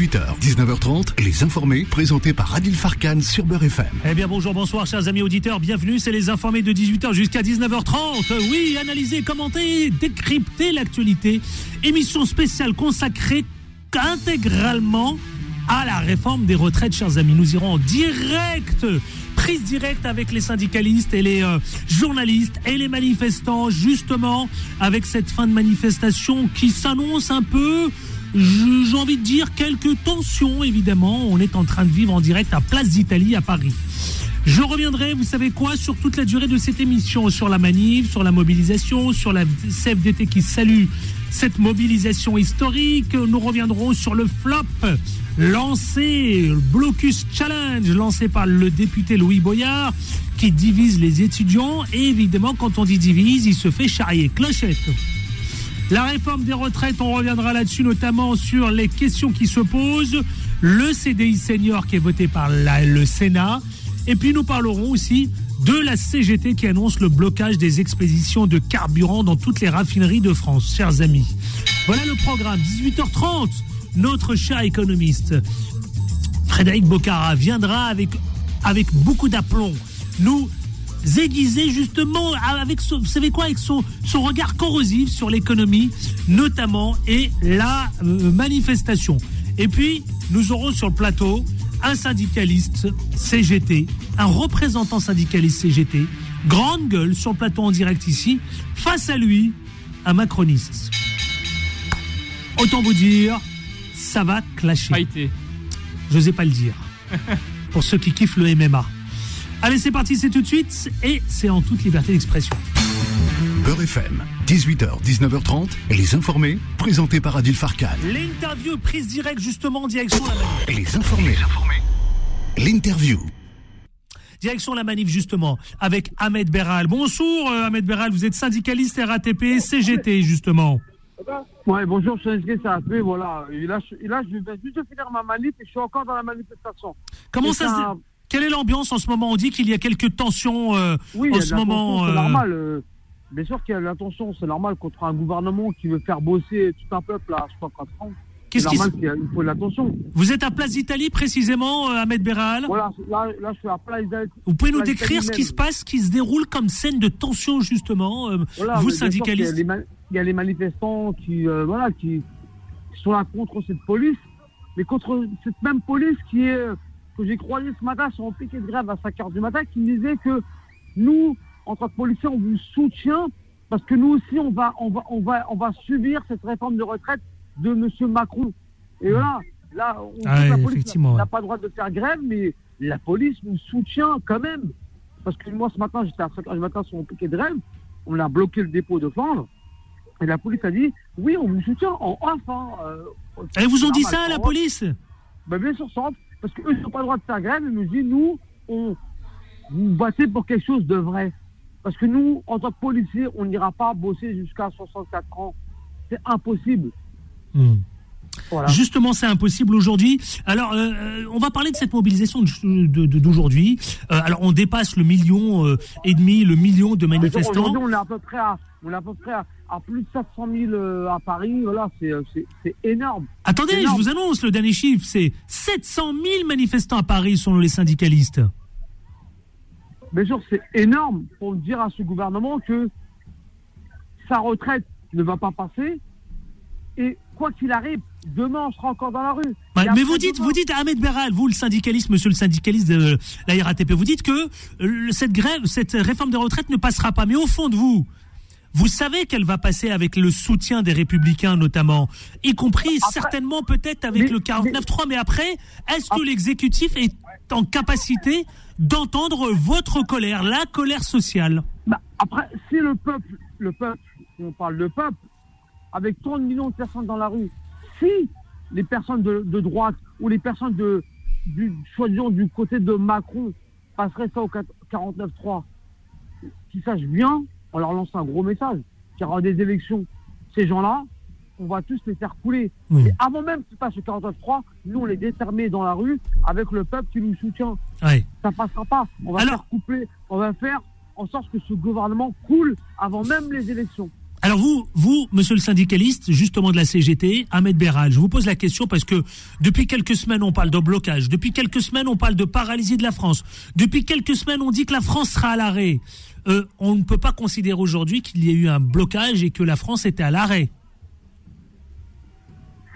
18h, 19h30, Les Informés, présentés par Adil Farkan sur Beurre FM. Eh bien bonjour, bonsoir chers amis auditeurs, bienvenue, c'est Les Informés de 18h jusqu'à 19h30. Oui, analyser, commenter, décrypter l'actualité. Émission spéciale consacrée intégralement à la réforme des retraites, chers amis. Nous irons en direct prise directe avec les syndicalistes et les euh, journalistes et les manifestants, justement, avec cette fin de manifestation qui s'annonce un peu, j'ai envie de dire, quelques tensions, évidemment. On est en train de vivre en direct à Place d'Italie à Paris. Je reviendrai, vous savez quoi, sur toute la durée de cette émission, sur la manif, sur la mobilisation, sur la CFDT qui salue cette mobilisation historique. Nous reviendrons sur le flop lancé, le Blocus Challenge, lancé par le député Louis Boyard, qui divise les étudiants. Et évidemment, quand on dit divise, il se fait charrier. Clochette. La réforme des retraites, on reviendra là-dessus, notamment sur les questions qui se posent. Le CDI senior qui est voté par le Sénat. Et puis nous parlerons aussi de la CGT qui annonce le blocage des expéditions de carburant dans toutes les raffineries de France, chers amis. Voilà le programme, 18h30 notre cher économiste Frédéric Bocara viendra avec, avec beaucoup d'aplomb nous aiguiser justement avec vous savez quoi avec son, son regard corrosif sur l'économie notamment et la euh, manifestation et puis nous aurons sur le plateau un syndicaliste CGT un représentant syndicaliste CGT grande gueule sur le plateau en direct ici face à lui un macroniste autant vous dire ça va clasher. Je n'osais pas le dire. Pour ceux qui kiffent le MMA. Allez, c'est parti, c'est tout de suite et c'est en toute liberté d'expression. Beurre FM, 18h, 19h30, et les informés, présentés par Adil Farkan. L'interview prise direct justement en direction la manif. Les informés. L'interview. Direction la manif justement avec Ahmed Beral. Bonjour euh, Ahmed Beral, vous êtes syndicaliste RATP CGT justement. Ouais, bonjour, je suis inscrit voilà. Et là, je, là, je vais juste finir ma manif et je suis encore dans la manifestation. Comment ça, se... Quelle est l'ambiance en ce moment? On dit qu'il y a quelques tensions euh, oui, en ce moment. C'est euh, normal. Euh, bien sûr qu'il y a la tension, c'est normal contre un gouvernement qui veut faire bosser tout un peuple à, je crois, 4 ans. Qu'est-ce qu'il il faut de l'attention. Vous êtes à Place d'Italie précisément, Ahmed Beral? Voilà, là, là, je suis à Place d'Italie. Vous pouvez nous décrire ce qui se passe, qui se déroule comme scène de tension justement, vous syndicalistes? il y a les manifestants qui, euh, voilà, qui sont là contre cette police, mais contre cette même police qui est, que j'ai croisé ce matin sur un piquet de grève à 5 h du matin, qui me disait que nous, en tant que policiers, on vous soutient parce que nous aussi, on va, on va, on va, on va subir cette réforme de retraite de M. Macron. Et voilà, là, on ah la police n'a pas le droit de faire grève, mais la police nous soutient quand même. Parce que moi, ce matin, j'étais à 5 h du matin sur mon piquet de grève, on a bloqué le dépôt de Flandre. Et la police a dit oui, on vous soutient en off. Hein, euh, Et vous ont dit ça à la police? Ben, Bien sûr, ça parce qu'eux n'ont pas le droit de faire grève. Ils nous disent nous, on vous battez pour quelque chose de vrai. Parce que nous, en tant que policiers, on n'ira pas bosser jusqu'à 64 ans. C'est impossible. Justement, c'est impossible aujourd'hui. Alors, euh, euh, on va parler de cette mobilisation d'aujourd'hui. alors, on dépasse le million et demi, le million de manifestants. On est à peu près à, on est à peu près à, à plus de 700 000 euh, à Paris, voilà, euh, c'est énorme. Attendez, je vous annonce le dernier chiffre, c'est 700 000 manifestants à Paris selon les syndicalistes. Bien sûr, c'est énorme pour dire à ce gouvernement que sa retraite ne va pas passer et quoi qu'il arrive, demain on sera encore dans la rue. mais vous dites, vous dites Ahmed Beral, vous le syndicaliste, monsieur le syndicaliste de la RATP, vous dites que euh, cette grève, cette réforme des retraites ne passera pas. Mais au fond de vous, vous savez qu'elle va passer avec le soutien des républicains notamment, y compris certainement peut-être avec le 49-3, mais après, est-ce que l'exécutif est en capacité d'entendre votre colère, la colère sociale? Bah, Après, si le peuple, le peuple, si on parle de peuple, avec 30 millions de personnes dans la rue, si les personnes de, droite ou les personnes de, du, du côté de Macron passeraient ça au 49-3, qu'ils sachent bien on leur lance un gros message. Qu'il y aura des élections. Ces gens-là, on va tous les faire couler. Et avant même qu'ils passent le 49-3, nous, on les détermine dans la rue avec le peuple qui nous soutient. Ouais. Ça passera pas. On va faire couper, on va faire en sorte que ce gouvernement coule avant même les élections. Alors vous, vous, monsieur le syndicaliste, justement de la CGT, Ahmed Béral, je vous pose la question parce que depuis quelques semaines on parle de blocage, depuis quelques semaines on parle de paralysie de la France, depuis quelques semaines on dit que la France sera à l'arrêt. Euh, on ne peut pas considérer aujourd'hui qu'il y ait eu un blocage et que la France était à l'arrêt.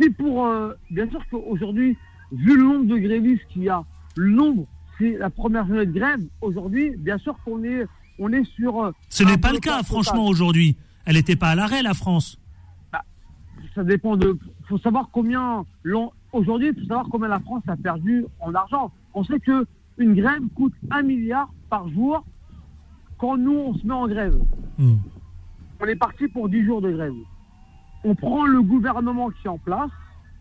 Si pour, euh, bien sûr qu'aujourd'hui, vu le nombre de grévistes qu'il y a, le nombre, c'est la première journée de grève, aujourd'hui, bien sûr qu'on est, on est sur... euh, Ce n'est pas le cas, total. franchement, aujourd'hui. Elle n'était pas à l'arrêt, la France. ça dépend de. faut savoir combien. Aujourd'hui, il faut savoir combien la France a perdu en argent. On sait que une grève coûte un milliard par jour quand nous, on se met en grève. Hmm. On est parti pour 10 jours de grève. On prend le gouvernement qui est en place.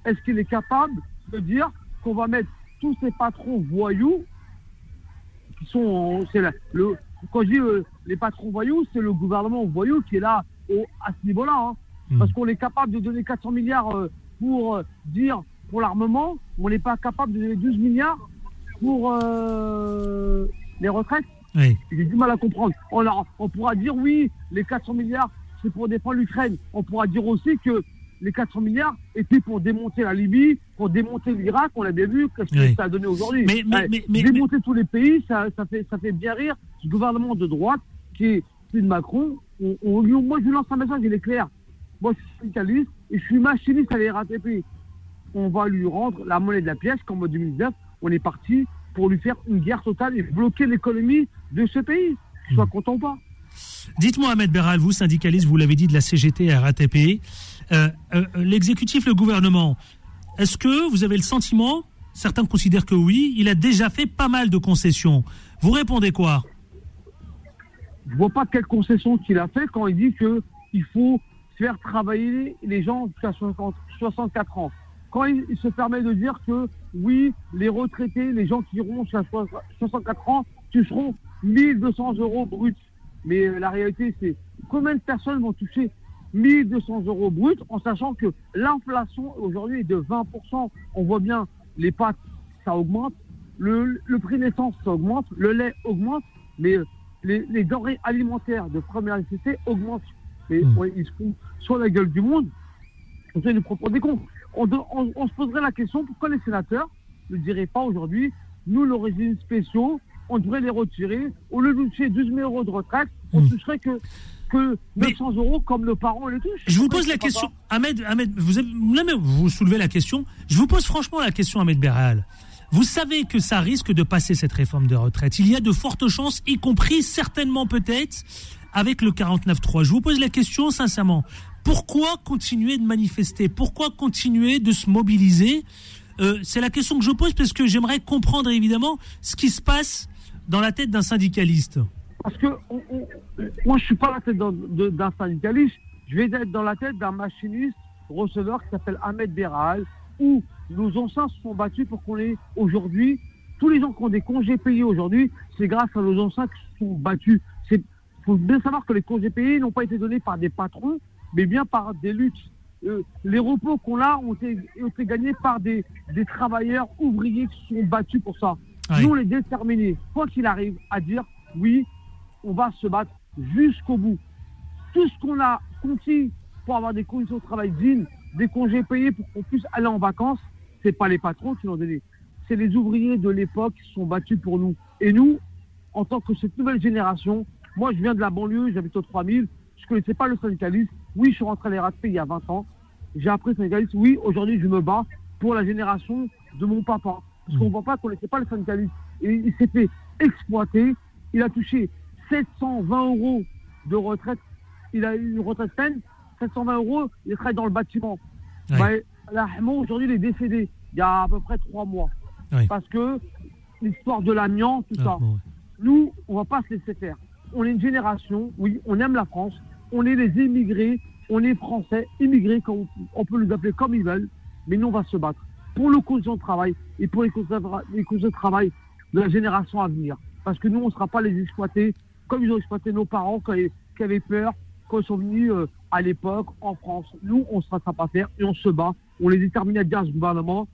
Est-ce qu'il est capable de dire qu'on va mettre tous ces patrons voyous qui sont. en- c'est la- le, quand je dis euh, les patrons voyous, c'est le gouvernement voyou qui est là au- à ce niveau-là. hein. Hmm. Parce qu'on est capable de donner 400 milliards euh, pour euh, dire pour l'armement, on n'est pas capable de donner 12 milliards pour euh, les retraites. Oui. J'ai du mal à comprendre. On, a- on pourra dire oui, les 400 milliards, c'est pour défendre l'Ukraine. On pourra dire aussi que les 400 milliards étaient pour démonter la Libye, pour démonter l'Irak. On l'a bien vu, qu'est-ce que Oui. ça a donné aujourd'hui. Mais- démonter tous les pays, ça, ça, fait, ça fait bien rire. Ce gouvernement de droite, qui est de Macron, on, on- moi je lance un message, il est clair. Moi je suis syndicaliste et je suis machiniste à la RATP. On va lui rendre la monnaie de la pièce, comme en 2009, on est parti pour lui faire une guerre totale et bloquer l'économie de ce pays. Qu'il soit content ou pas. Dites-moi, Ahmed Béral, vous, syndicaliste, vous l'avez dit, de la CGT à RATP, euh, euh, l'exécutif, le gouvernement, est-ce que vous avez le sentiment, certains considèrent que oui, il a déjà fait pas mal de concessions. Vous répondez quoi? Je vois pas quelle concession qu'il a fait quand il dit que il faut faire travailler les gens jusqu'à 60 64 ans. Quand il, se permet de dire que oui, les retraités, les gens qui iront jusqu'à 64 ans, toucheront 1200 euros bruts. Mais euh, la réalité, c'est combien de personnes vont toucher 1200 euros bruts en sachant que l'inflation aujourd'hui est de 20%. On voit bien les pâtes, ça augmente. Le, le prix de l'essence, ça augmente. Le lait augmente. Mais euh, les, les denrées alimentaires de première nécessité augmentent. Et Mm. ouais, ils se font sur la gueule du monde. On nous proposer des comptes. On, de- on- on se poserait la question pourquoi les sénateurs ne diraient pas aujourd'hui, nous, nos régimes spéciaux, on devrait les retirer. Au lieu de toucher 12 000 euros de retraite, on Mm. toucherait que, que Mais- 900 euros comme nos parents les touchent. Je vous pose la question, Ahmed, Ahmed vous, avez, vous soulevez la question. Je vous pose franchement la question, Ahmed Béral. Vous savez que ça risque de passer cette réforme de retraite. Il y a de fortes chances, y compris certainement peut-être avec le 49.3. Je vous pose la question sincèrement. Pourquoi continuer de manifester? Pourquoi continuer de se mobiliser? Euh, C'est la question que je pose parce que j'aimerais comprendre évidemment ce qui se passe dans la tête d'un syndicaliste. Parce que moi, je suis pas la tête d'un syndicaliste. Je vais être dans la tête d'un machiniste receveur qui s'appelle Ahmed Beral, où nos anciens se sont battus pour qu'on ait aujourd'hui, tous les gens qui ont des congés payés aujourd'hui, c'est grâce à nos anciens qui se sont battus. Il faut bien savoir que les congés payés n'ont pas été donnés par des patrons, mais bien par des luttes. Euh, les repos qu'on a ont été, ont été gagnés par des, des travailleurs ouvriers qui se sont battus pour ça. Ouais. Nous, on est déterminés, quoi qu'il arrive, à dire oui, on va se battre jusqu'au bout. Tout ce qu'on a conquis pour avoir des conditions de travail dignes, des congés payés pour qu'on puisse aller en vacances, c'est pas les patrons qui l'ont donné. C'est les ouvriers de l'époque qui se sont battus pour nous. Et nous, en tant que cette nouvelle génération, moi je viens de la banlieue, j'habite au 3000, je connaissais pas le syndicalisme. Oui, je suis rentré à l'ERATP il y a 20 ans. J'ai appris le syndicalisme. Oui, aujourd'hui je me bats pour la génération de mon papa. Parce qu'on voit pas qu'on n'était pas le syndicalisme. Et il s'est fait exploiter. Il a touché 720 euros de retraite. Il a eu une retraite peine. 720 euros, il travaille dans le bâtiment. Ouais. Bah, aujourd'hui, il est décédé il y a à peu près trois mois. Parce que l'histoire de l'amiant, tout Ah, ça. bon, ouais. Nous, on va pas se laisser faire. On est une génération, oui, on aime la France, on est les immigrés, on est français, immigrés, comme on peut les appeler comme ils veulent, mais nous, on va se battre pour nos conditions de travail et pour les conditions de, les travail de la génération à venir. Parce que nous, on ne sera pas les exploiter comme ils ont exploité nos parents quand ils- qui avaient peur, quand ils sont venus euh, à l'époque en France. Nous, on ne se laissera pas faire et on se bat. On est déterminé à dire à ce gouvernement,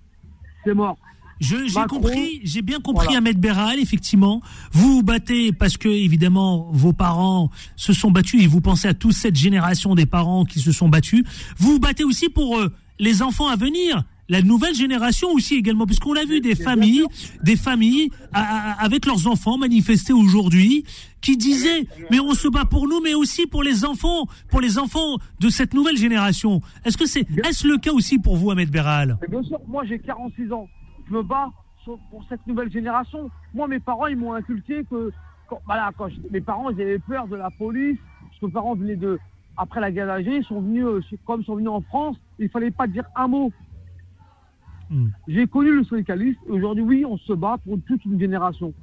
c'est mort. J'ai compris, j'ai bien compris voilà. Ahmed Béral, effectivement. Vous vous battez parce que, évidemment, vos parents se sont battus et vous pensez à toute cette génération des parents qui se sont battus. Vous vous battez aussi pour euh, les enfants à venir. La nouvelle génération aussi également, puisqu'on a vu des familles, des familles à- à- avec leurs enfants manifester aujourd'hui, qui disaient mais on se bat pour nous, mais aussi pour les enfants, pour les enfants de cette nouvelle génération. Est-ce que c'est est-ce le cas aussi pour vous, Ahmed Béral bien sûr, moi j'ai 46 ans. Je me bats pour cette nouvelle génération. Moi, mes parents, ils m'ont inculqué que, quand, voilà, quand je- mes parents, ils avaient peur de la police. Parce que mes parents venaient de, après la guerre d'Algérie, ils sont venus, euh, comme ils sont venus en France, il fallait pas dire un mot. Hmm. J'ai connu le syndicalisme. et Aujourd'hui, oui, on se bat pour toute une génération.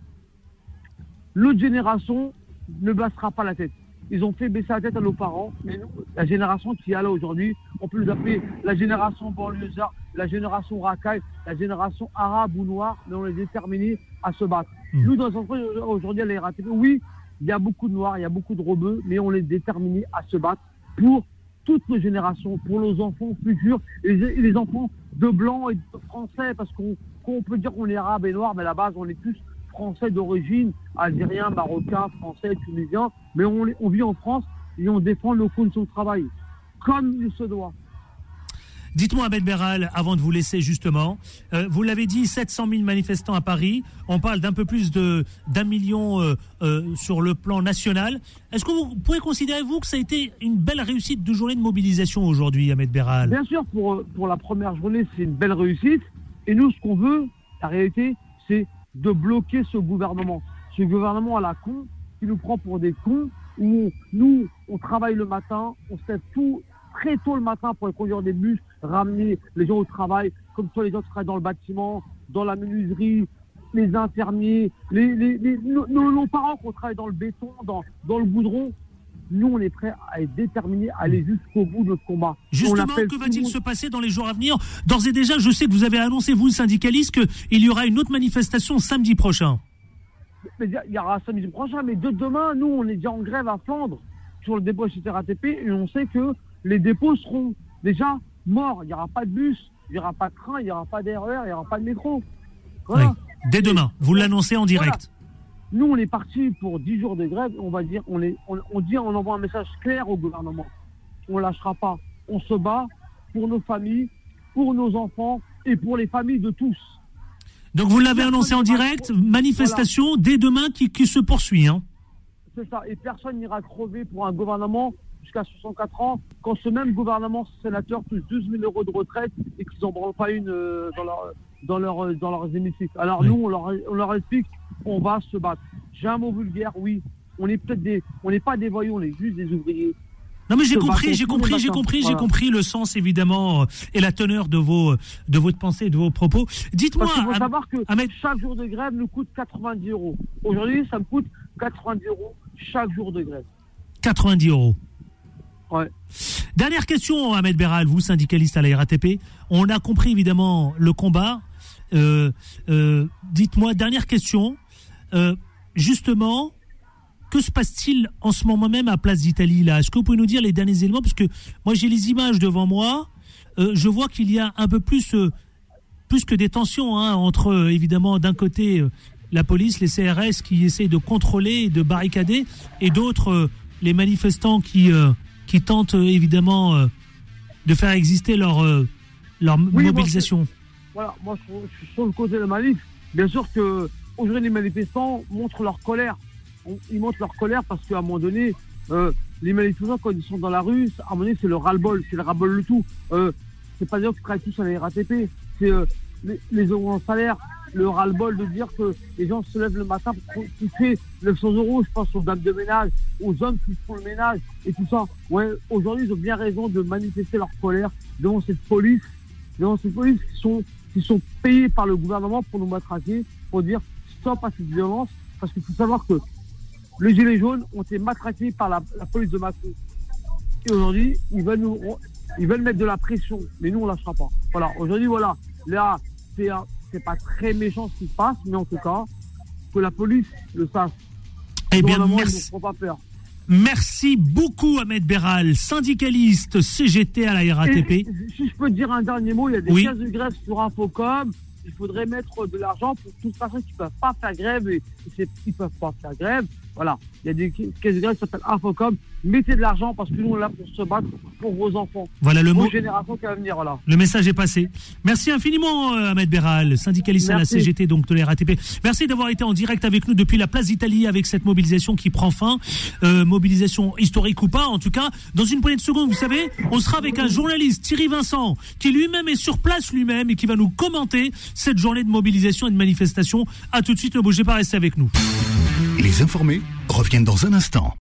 L'autre génération ne baissera pas la tête. Ils ont fait baisser la tête à nos parents, mais nous, la génération qui est là aujourd'hui, on peut les appeler la génération banlieusard, la génération racaille, la génération arabe ou noire, mais on est déterminés à se battre. Mm. Nous, dans notre aujourd'hui à la RATP, oui, il y a beaucoup de noirs, il y a beaucoup de rebeux, mais on est déterminés à se battre pour toutes nos générations, pour nos enfants futurs, et les, enfants de blancs et de français, parce qu'on peut dire qu'on est arabe et noir, mais à la base, on est tous français d'origine, algérien, marocain, français, tunisien, mais on, vit en France et on défend nos conditions de travail, comme il se doit. Dites-moi, Ahmed Béral, avant de vous laisser justement, euh, vous l'avez dit, 700 000 manifestants à Paris. On parle d'un peu plus de d'un million euh, euh, sur le plan national. Est-ce que vous pouvez considérer vous que ça a été une belle réussite de journée de mobilisation aujourd'hui, Ahmed Béral Bien sûr, pour, pour la première journée, c'est une belle réussite. Et nous, ce qu'on veut, la réalité, c'est de bloquer ce gouvernement. Ce gouvernement à la con, qui nous prend pour des cons, où nous, on travaille le matin, on se lève tout très tôt le matin pour conduire des bus, ramener les gens au travail, comme toi les gens qui travaillent dans le bâtiment, dans la menuiserie, les infirmiers, les, les, les- nos, parents qui travaillent dans le béton, dans, dans le goudron. Nous, on est prêts à être déterminés à aller jusqu'au bout de notre combat. Justement, que va-t-il monde- se passer dans les jours à venir? D'ores et déjà, je sais que vous avez annoncé, vous, syndicaliste, qu'il y aura une autre manifestation samedi prochain. Mais il y aura samedi prochain, mais de demain, nous, on est déjà en grève à Flandre sur le dépôt chez RATP et on sait que les dépôts seront déjà morts. Il n'y aura pas de bus, il n'y aura pas de train, il n'y aura pas d'erreur, il n'y aura pas de métro. Voilà. Oui. Dès demain, vous l'annoncez en direct. Nous, on est parti pour 10 jours de grève. On va dire, on, est, on, on dit, on envoie un message clair au gouvernement. On lâchera pas. On se bat pour nos familles, pour nos enfants et pour les familles de tous. Donc vous l'avez annoncé en direct, manifestation dès demain qui, qui se poursuit. Hein. C'est ça. Et personne n'ira crever pour un gouvernement jusqu'à 64 ans quand ce même gouvernement sénateur touche 12 000 euros de retraite et qu'ils n'en branlent pas une euh, dans, leur, dans, leur, euh, dans leurs hémicycles. Alors Oui. nous, on leur, on leur explique, on va se battre. J'ai un mot vulgaire, oui. On est peut-être des, on n'est pas des voyous, on est juste des ouvriers. Non mais j'ai compris, j'ai compris, j'ai compris, j'ai compris le sens évidemment euh, et la teneur de vos de votre pensée, et de vos propos. Dites-moi, faut savoir que Ahmed- chaque jour de grève nous coûte 90 euros. Aujourd'hui, ça me coûte 90 euros chaque jour de grève. 90 euros. Dernière question, Ahmed Béral, vous syndicaliste à la RATP. On a compris évidemment le combat. Euh, euh, Dites-moi, dernière question. Euh, justement, que se passe-t-il en ce moment même à Place d'Italie Est-ce que vous pouvez nous dire les derniers éléments? Parce que moi j'ai les images devant moi. Je vois qu'il y a un peu plus, plus que des tensions hein, entre évidemment d'un côté la police, les CRS qui essayent de contrôler de barricader, et d'autres les manifestants qui qui tentent euh, évidemment euh, de faire exister leur euh, leur moi, mobilisation. Voilà, moi je, suis sur le côté de la manif. Bien sûr que aujourd'hui les manifestants montrent leur colère. Ils montrent leur colère parce qu'à un moment donné, euh, les manifestants quand ils sont dans la rue, à un moment donné c'est le ras-le-bol, c'est le ras-le-bol le tout. Euh, c'est pas des gens qui travaillent tous à la RATP, c'est euh, les, les euros en salaire, le ras-le-bol de dire que les gens se lèvent le matin pour toucher 900 euros, je pense aux dames de ménage, aux hommes qui font le ménage et tout ça. Ouais, aujourd'hui ils ont bien raison de manifester leur colère devant cette police devant ces polices qui sont, qui sont payés par le gouvernement pour nous matraquer, pour dire stop à cette violence, parce qu'il faut savoir que les Gilets jaunes ont été matraqués par la, la police de Macron. Et aujourd'hui, ils veulent nous, ils veulent mettre de la pression, mais nous, on lâchera pas. Voilà, aujourd'hui, voilà, là, c'est, un- c'est pas très méchant ce qui se passe, mais en tout cas, que la police le sache. Eh bien, merci. fera pas peur. Merci beaucoup Ahmed Béral, syndicaliste CGT à la Et, RATP. si je peux dire un dernier mot, il y a des Oui. cases de grève sur Infocom, il faudrait mettre de l'argent pour toutes les personnes qui ne peuvent pas faire grève et qui ne peuvent pas faire grève. Voilà, il y a des caisses de grève qui s'appellent Infocom. Mettez de l'argent parce que nous, on est là pour se battre pour vos enfants. Voilà le mot. génération qui va venir, voilà. Le message est passé. Merci infiniment, euh, Ahmed Béral, syndicaliste à la CGT, donc de la RATP. Merci d'avoir été en direct avec nous depuis la place d'Italie avec cette mobilisation qui prend fin. Euh, mobilisation historique ou pas, en tout cas. Dans une poignée de secondes, vous savez, on sera avec un journaliste, Thierry Vincent, qui lui-même est sur place lui-même et qui va nous commenter cette journée de mobilisation et de manifestation. À tout de suite, ne bougez pas, restez avec nous. Les informés reviennent dans un instant.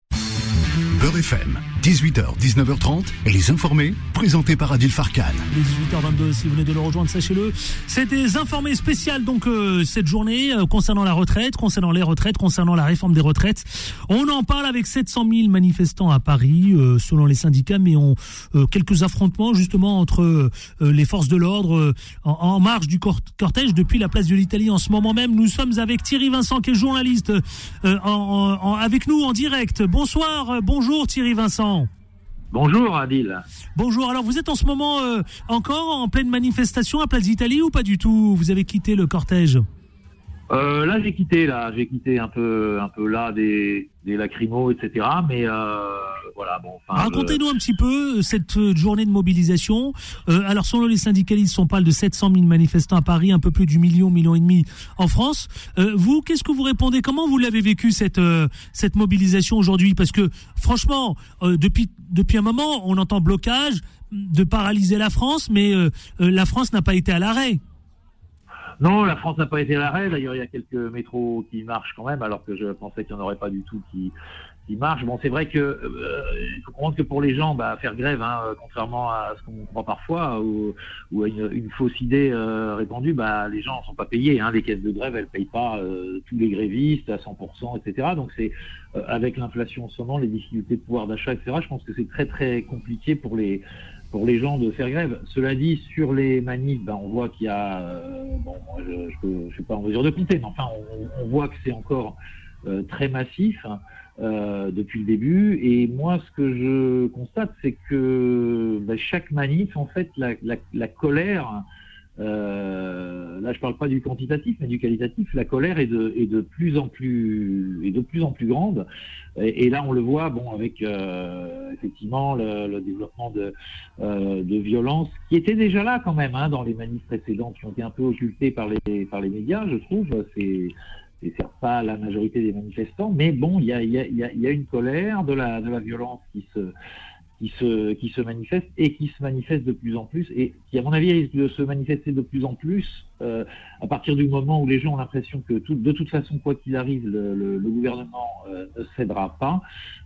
Beurre FM, 18h, 19h30, et les informés, présentés par Adil Farkan. Les 18h22, si vous venez de le rejoindre, sachez-le. C'est des informés spéciales, donc, euh, cette journée, euh, concernant la retraite, concernant les retraites, concernant la réforme des retraites. On en parle avec 700 000 manifestants à Paris, euh, selon les syndicats, mais on, quelques affrontements, justement, entre les forces de l'ordre en, marge du cortège depuis la place de l'Italie. En ce moment même, nous sommes avec Thierry Vincent, qui est journaliste, en, avec nous en direct. Bonsoir, bonjour Thierry Vincent. Bonjour Adil. Bonjour, alors vous êtes en ce moment euh, encore en pleine manifestation à Place d'Italie ou pas du tout? Vous avez quitté le cortège? Euh, là, j'ai quitté, là, j'ai quitté un peu, un peu là des, des lacrymos, etc. Mais euh, voilà, bon. Racontez-nous un petit peu euh, cette euh, journée de mobilisation. Euh, alors, selon les syndicalistes, on parle de 700 000 manifestants à Paris, un peu plus du million, million et demi en France. Euh, vous, qu'est-ce que vous répondez? Comment vous l'avez vécu cette cette mobilisation aujourd'hui? Parce que franchement, depuis depuis un moment, on entend blocage de paralyser la France, mais la France n'a pas été à l'arrêt. Non, la France n'a pas été l'arrêt. D'ailleurs, il y a quelques métros qui marchent quand même, alors que je pensais qu'il n'y en aurait pas du tout qui, qui marchent. Bon, c'est vrai que euh, il faut comprendre que pour les gens, bah, faire grève, hein, contrairement à ce qu'on croit parfois, ou, ou à une, une, fausse idée euh, répandue, bah, les gens ne sont pas payés. Hein. Les caisses de grève, elles payent pas euh, tous les grévistes à 100%, etc. Donc c'est avec l'inflation en ce moment, les difficultés de pouvoir d'achat, etc. Je pense que c'est très très compliqué pour les pour les gens de faire grève. Cela dit, sur les manifs, ben, on voit qu'il y a, euh, bon, je ne suis pas en mesure de compter, mais enfin, on, voit que c'est encore euh, très massif hein, euh, depuis le début. Et moi, ce que je constate, c'est que ben, chaque manif, en fait, la, la, la colère euh, là, je parle pas du quantitatif, mais du qualitatif. La colère est de, est de plus en plus, est de plus en plus grande. Et, là, on le voit, bon, avec euh, effectivement le, le, développement de, euh, de violence qui était déjà là quand même hein, dans les manifs précédentes, qui ont été un peu occultées par les, par les médias, je trouve. C'est c'est certes pas la majorité des manifestants, mais bon, il y a, y, a, y a, une colère de la, de la violence qui se qui se, qui manifeste et qui se manifeste de plus en plus et qui, à mon avis, risque de se manifester de plus en plus euh, à partir du moment où les gens ont l'impression que de toute façon, quoi qu'il arrive, le, gouvernement euh, ne cédera pas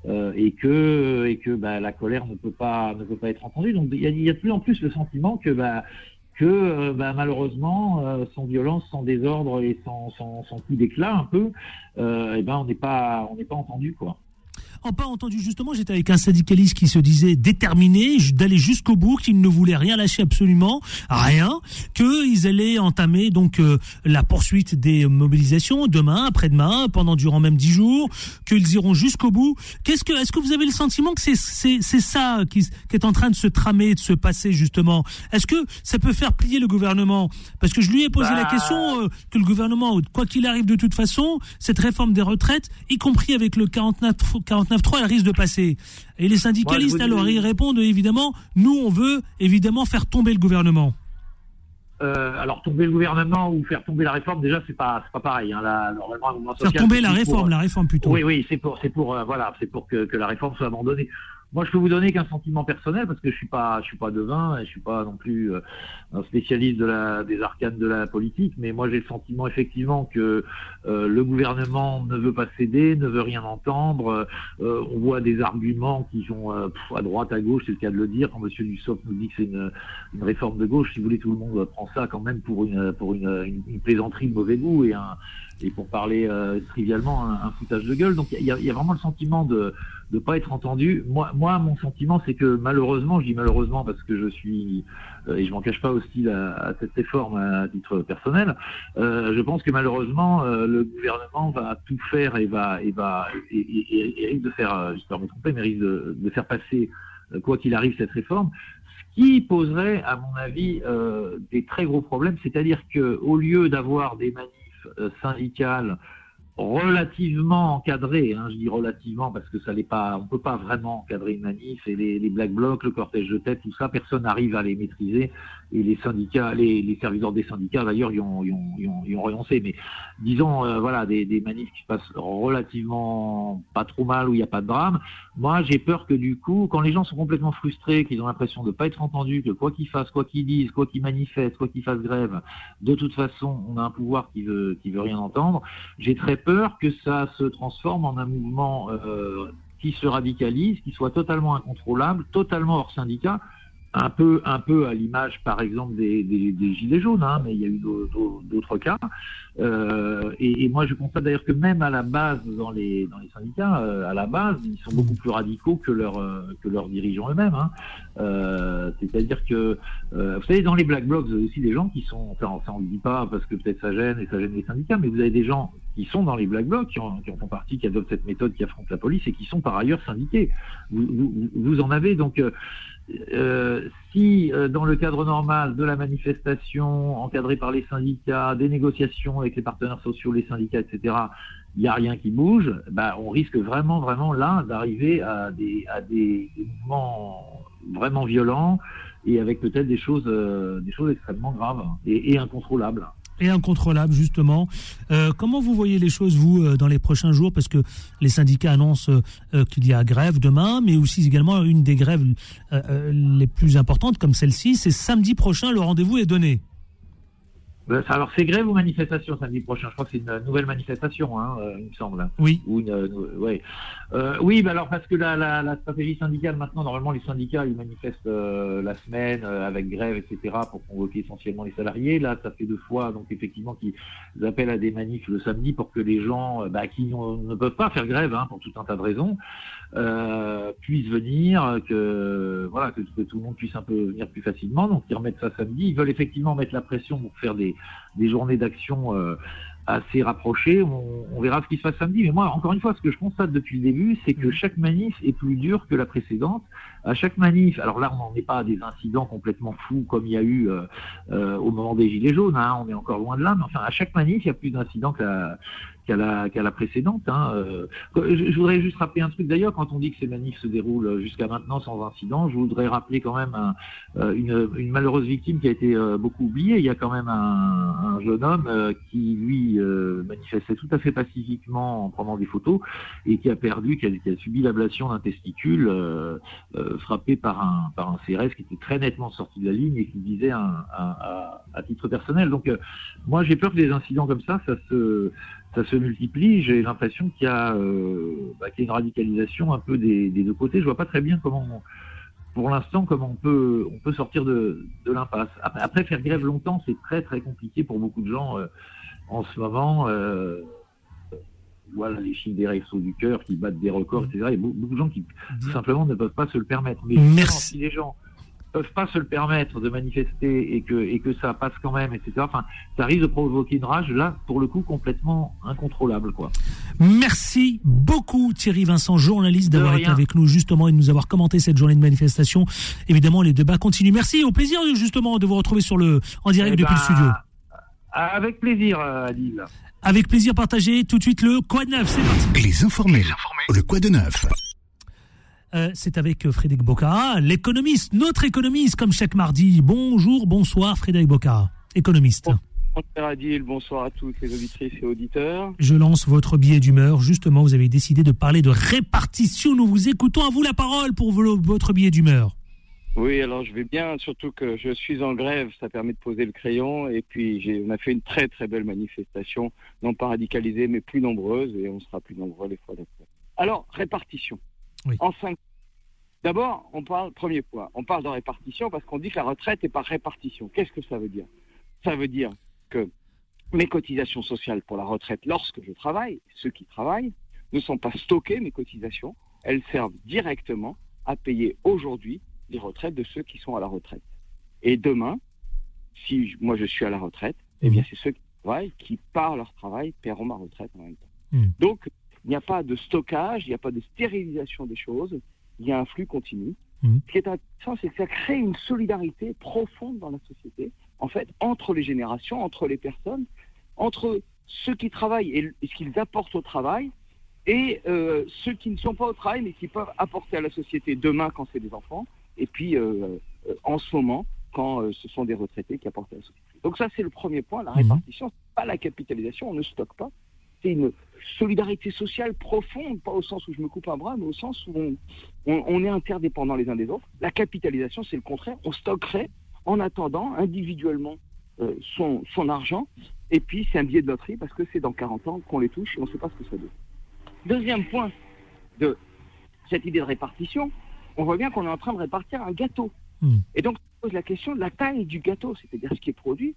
euh, et que, et que bah, la colère ne peut pas, ne peut pas être entendue. Donc il y a, de plus en plus le sentiment que bah, bah, malheureusement, sans violence, sans désordre et sans, coup d'éclat un peu, et ben on n'est pas on n'est pas entendu quoi pas entendu justement, j'étais avec un syndicaliste qui se disait déterminé d'aller jusqu'au bout, qu'il ne voulait rien lâcher absolument, rien, qu'ils allaient entamer donc euh, la poursuite des mobilisations demain, après-demain, pendant durant même dix jours, qu'ils iront jusqu'au bout. Qu'est-ce que, est-ce que vous avez le sentiment que c'est c'est c'est ça qui, qui est en train de se tramer, de se passer justement? Est-ce que ça peut faire plier le gouvernement? Parce que je lui ai posé la bah. question euh, que le gouvernement, quoi qu'il arrive de toute façon, cette réforme des retraites, y compris avec le 49 49 3 elle risque de passer. Et les syndicalistes, alors, ils répondent évidemment, nous, on veut évidemment faire tomber le gouvernement. Euh, alors tomber le gouvernement ou faire tomber la réforme, déjà c'est pas pas pareil. Hein. normalement, faire tomber la réforme, la réforme plutôt. Oui, oui, c'est pour c'est pour euh, voilà, c'est pour que, que la réforme soit abandonnée. Moi, je peux vous donner qu'un sentiment personnel parce que je suis pas, je suis pas devin et je suis pas non plus euh, un spécialiste de la, des arcanes de la politique. Mais moi, j'ai le sentiment effectivement que euh, le gouvernement ne veut pas céder, ne veut rien entendre. Euh, on voit des arguments qui sont à droite, à gauche, c'est le cas de le dire. Quand Monsieur Dussopt nous dit que c'est une, une, réforme de gauche, si vous voulez, tout le monde prend ça quand même pour une, pour une, une, plaisanterie de mauvais goût et un, et pour parler trivialement, un, un, foutage de gueule. Donc, il y a, y a vraiment le sentiment de de pas être entendu. Moi, moi, mon sentiment, c'est que malheureusement, je dis malheureusement parce que je suis euh, et je m'en cache pas aussi à, cette réforme à titre personnel. Euh, je pense que malheureusement, euh, le gouvernement va tout faire et va et va et, risque de faire, j'espère me tromper, mais risque de, de faire passer quoi qu'il arrive cette réforme qui poserait, à mon avis, euh, des très gros problèmes. C'est-à-dire que au lieu d'avoir des manifs euh, syndicales relativement encadré, hein, je dis relativement parce que ça n'est pas, on peut pas vraiment encadrer une manif et les, les black blocs, le cortège de tête, tout ça, personne n'arrive à les maîtriser et les syndicats, les, les serviteurs des syndicats d'ailleurs y ont, y ont, y ont, y ont renoncé. Mais disons, euh, voilà, des, des manifs qui se passent relativement pas trop mal où il n'y a pas de drame. Moi, j'ai peur que du coup, quand les gens sont complètement frustrés, qu'ils ont l'impression de ne pas être entendus, que quoi qu'ils fassent, quoi qu'ils disent, quoi qu'ils manifestent, quoi qu'ils fassent grève, de toute façon, on a un pouvoir qui veut, qui veut rien entendre. J'ai très peur que ça se transforme en un mouvement euh, qui se radicalise, qui soit totalement incontrôlable, totalement hors syndicat, un peu, un peu à l'image, par exemple, des, des, des gilets jaunes, hein, mais il y a eu d'autres cas. Euh, et, et, moi, je constate d'ailleurs que même à la base, dans les, dans les syndicats, euh, à la base, ils sont beaucoup plus radicaux que, leur, euh, que leurs dirigeants eux-mêmes. Hein. Euh, C'est-à-dire que, euh, vous savez, dans les black blocs, vous avez aussi des gens qui sont, enfin, ça on le dit pas parce que peut-être ça gêne et ça gêne les syndicats, mais vous avez des gens qui sont dans les black blocs, qui en, qui en font partie, qui adoptent cette méthode, qui affrontent la police et qui sont par ailleurs syndiqués. Vous, vous, vous en avez donc. Euh, si euh, dans le cadre normal de la manifestation encadrée par les syndicats, des négociations avec les partenaires sociaux, les syndicats, etc., il n'y a rien qui bouge, bah, on risque vraiment, vraiment là d'arriver à des, à des, mouvements vraiment violents et avec peut-être des choses, euh, des choses extrêmement graves et incontrôlables et incontrôlable justement. Euh, comment vous voyez les choses vous euh, dans les prochains jours? Parce que les syndicats annoncent euh, qu'il y a grève demain, mais aussi également une des grèves euh, les plus importantes comme celle-ci, c'est samedi prochain. Le rendez-vous est donné. Alors c'est grève ou manifestation samedi prochain? Je crois que c'est une nouvelle manifestation, hein, euh, il me semble. Oui. Ou une, euh, ouais. euh, oui, bah alors parce que la, la, la, stratégie syndicale maintenant, normalement les syndicats ils manifestent euh, la semaine euh, avec grève, etc. pour convoquer essentiellement les salariés. Là, ça fait deux fois, donc effectivement qu'ils appellent à des manifs le samedi pour que les gens, bah, qui ne peuvent pas faire grève hein, pour tout un tas de raisons, puissent venir, que voilà, que, que, tout le monde puisse un peu venir plus facilement. Donc ils remettent ça samedi. Ils veulent effectivement mettre la pression pour faire des des journées d'action euh, assez rapprochées. On, on, verra ce qui se passe samedi. Mais moi, encore une fois, ce que je constate depuis le début, c'est que chaque manif est plus dur que la précédente. À chaque manif, alors là, on n'en est pas à des incidents complètement fous comme il y a eu euh, euh, au moment des Gilets jaunes. Hein, on est encore loin de là. Mais enfin, à chaque manif, il y a plus d'incidents que la, qu'à la, qu'à la précédente. Hein. Euh, je, je, voudrais juste rappeler un truc d'ailleurs, quand on dit que ces manifs se déroulent jusqu'à maintenant sans incident, je voudrais rappeler quand même un, euh, une, une, malheureuse victime qui a été euh, beaucoup oubliée. Il y a quand même un, un jeune homme euh, qui, lui, euh, manifestait tout à fait pacifiquement en prenant des photos et qui a perdu, qui a, qui a subi l'ablation d'un testicule euh, frappé par un, par un CRS qui était très nettement sorti de la ligne et qui visait un, un, à, à, titre personnel. Donc, moi, j'ai peur que des incidents comme ça, ça se ça se multiplie. J'ai l'impression qu'il y, euh, bah, qu y, a une radicalisation un peu des, des, deux côtés. Je vois pas très bien comment, on, pour l'instant, comment on peut, on peut sortir de, de l'impasse. Après, après, faire grève longtemps, c'est très très compliqué pour beaucoup de gens euh, en ce moment. Euh, voilà les chiffres des Restos du cœur qui battent des records, etc. Il y a beaucoup, de gens qui tout simplement ne peuvent pas se le permettre. Mais Merci. si les gens peuvent pas se le permettre de manifester et que, et que ça passe quand même, etc. Enfin, ça risque de provoquer une rage, là, pour le coup, complètement incontrôlable, quoi. Merci beaucoup, Thierry Vincent, journaliste, d'avoir été avec nous, justement, et de nous avoir commenté cette journée de manifestation. Évidemment, les débats continuent. Merci, au plaisir, justement, de vous retrouver sur le, en direct eh depuis ben, le studio. Avec plaisir, Adil. Avec plaisir partagé, tout de suite le Quoi de neuf, c'est parti. Les informés, les informés. le Quoi de neuf. Euh, c'est avec Frédéric Bocara, l'économiste, notre économiste, comme chaque mardi. Bonjour, bonsoir, Frédéric Bocara, économiste. Bonsoir Adil, bonsoir à toutes les auditrices et auditeurs. Je lance votre billet d'humeur. Justement, vous avez décidé de parler de répartition. Nous vous écoutons à vous la parole pour votre billet d'humeur. Oui, alors je vais bien, surtout que je suis en grève, ça permet de poser le crayon. Et puis, on a fait une très très belle manifestation, non pas radicalisée, mais plus nombreuse, et on sera plus nombreux les fois d'après. Alors, répartition. Oui. En cinq. D'abord, on parle, premier point, on parle de répartition parce qu'on dit que la retraite est par répartition. Qu'est-ce que ça veut dire? Ça veut dire que mes cotisations sociales pour la retraite lorsque je travaille, ceux qui travaillent, ne sont pas stockées, mes cotisations, elles servent directement à payer aujourd'hui les retraites de ceux qui sont à la retraite. Et demain, si moi je suis à la retraite, mmh. eh bien c'est ceux qui travaillent qui, par leur travail, paieront ma retraite en même temps. Mmh. Donc, il n'y a pas de stockage, il n'y a pas de stérilisation des choses, il y a un flux continu Mhm. Ce qui est intéressant, c'est que ça crée une solidarité profonde dans la société, en fait, entre les générations, entre les personnes, entre ceux qui travaillent et, ce qu'ils apportent au travail, et euh, ceux qui ne sont pas au travail, mais qui peuvent apporter à la société demain quand c'est des enfants, et puis euh, euh, en ce moment quand ce sont des retraités qui apportent à la société. Donc ça, c'est le premier point, la Mhm. répartition, c'est pas la capitalisation, on ne stocke pas. C'est une solidarité sociale profonde, pas au sens où je me coupe un bras, mais au sens où on, on- on est interdépendants les uns des autres. La capitalisation, c'est le contraire. On stockerait en attendant individuellement euh, son, son argent, et puis c'est un billet de loterie parce que c'est dans 40 ans qu'on les touche et on ne sait pas ce que ça donne. Deuxième point de cette idée de répartition, on voit bien qu'on est en train de répartir un gâteau. Hmm. Et donc, on pose la question de la taille du gâteau, c'est-à-dire ce qui est produit,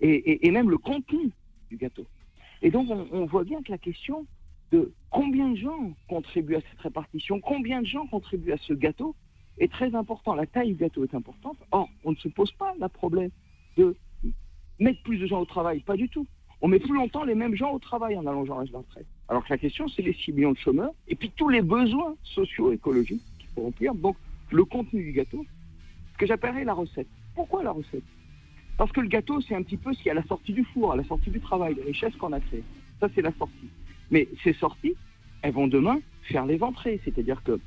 et, et- et même le contenu du gâteau. Et donc, on, voit bien que la question de combien de gens contribuent à cette répartition, combien de gens contribuent à ce gâteau, est très important. La taille du gâteau est importante. Or, on ne se pose pas le problème de mettre plus de gens au travail, pas du tout. On met plus longtemps les mêmes gens au travail en allongeant l'âge de la retraite. Alors que la question, c'est les 6 millions de chômeurs et puis tous les besoins socio-écologiques qu'il faut remplir. Donc, le contenu du gâteau, ce que j'appellerais la recette. Pourquoi la recette? Parce que le gâteau, c'est un petit peu ce qu'il y a à la sortie du four, à la sortie du travail, les richesses qu'on a créées. Ça, c'est la sortie. Mais ces sorties, elles vont demain faire les entrées. C'est-à-dire que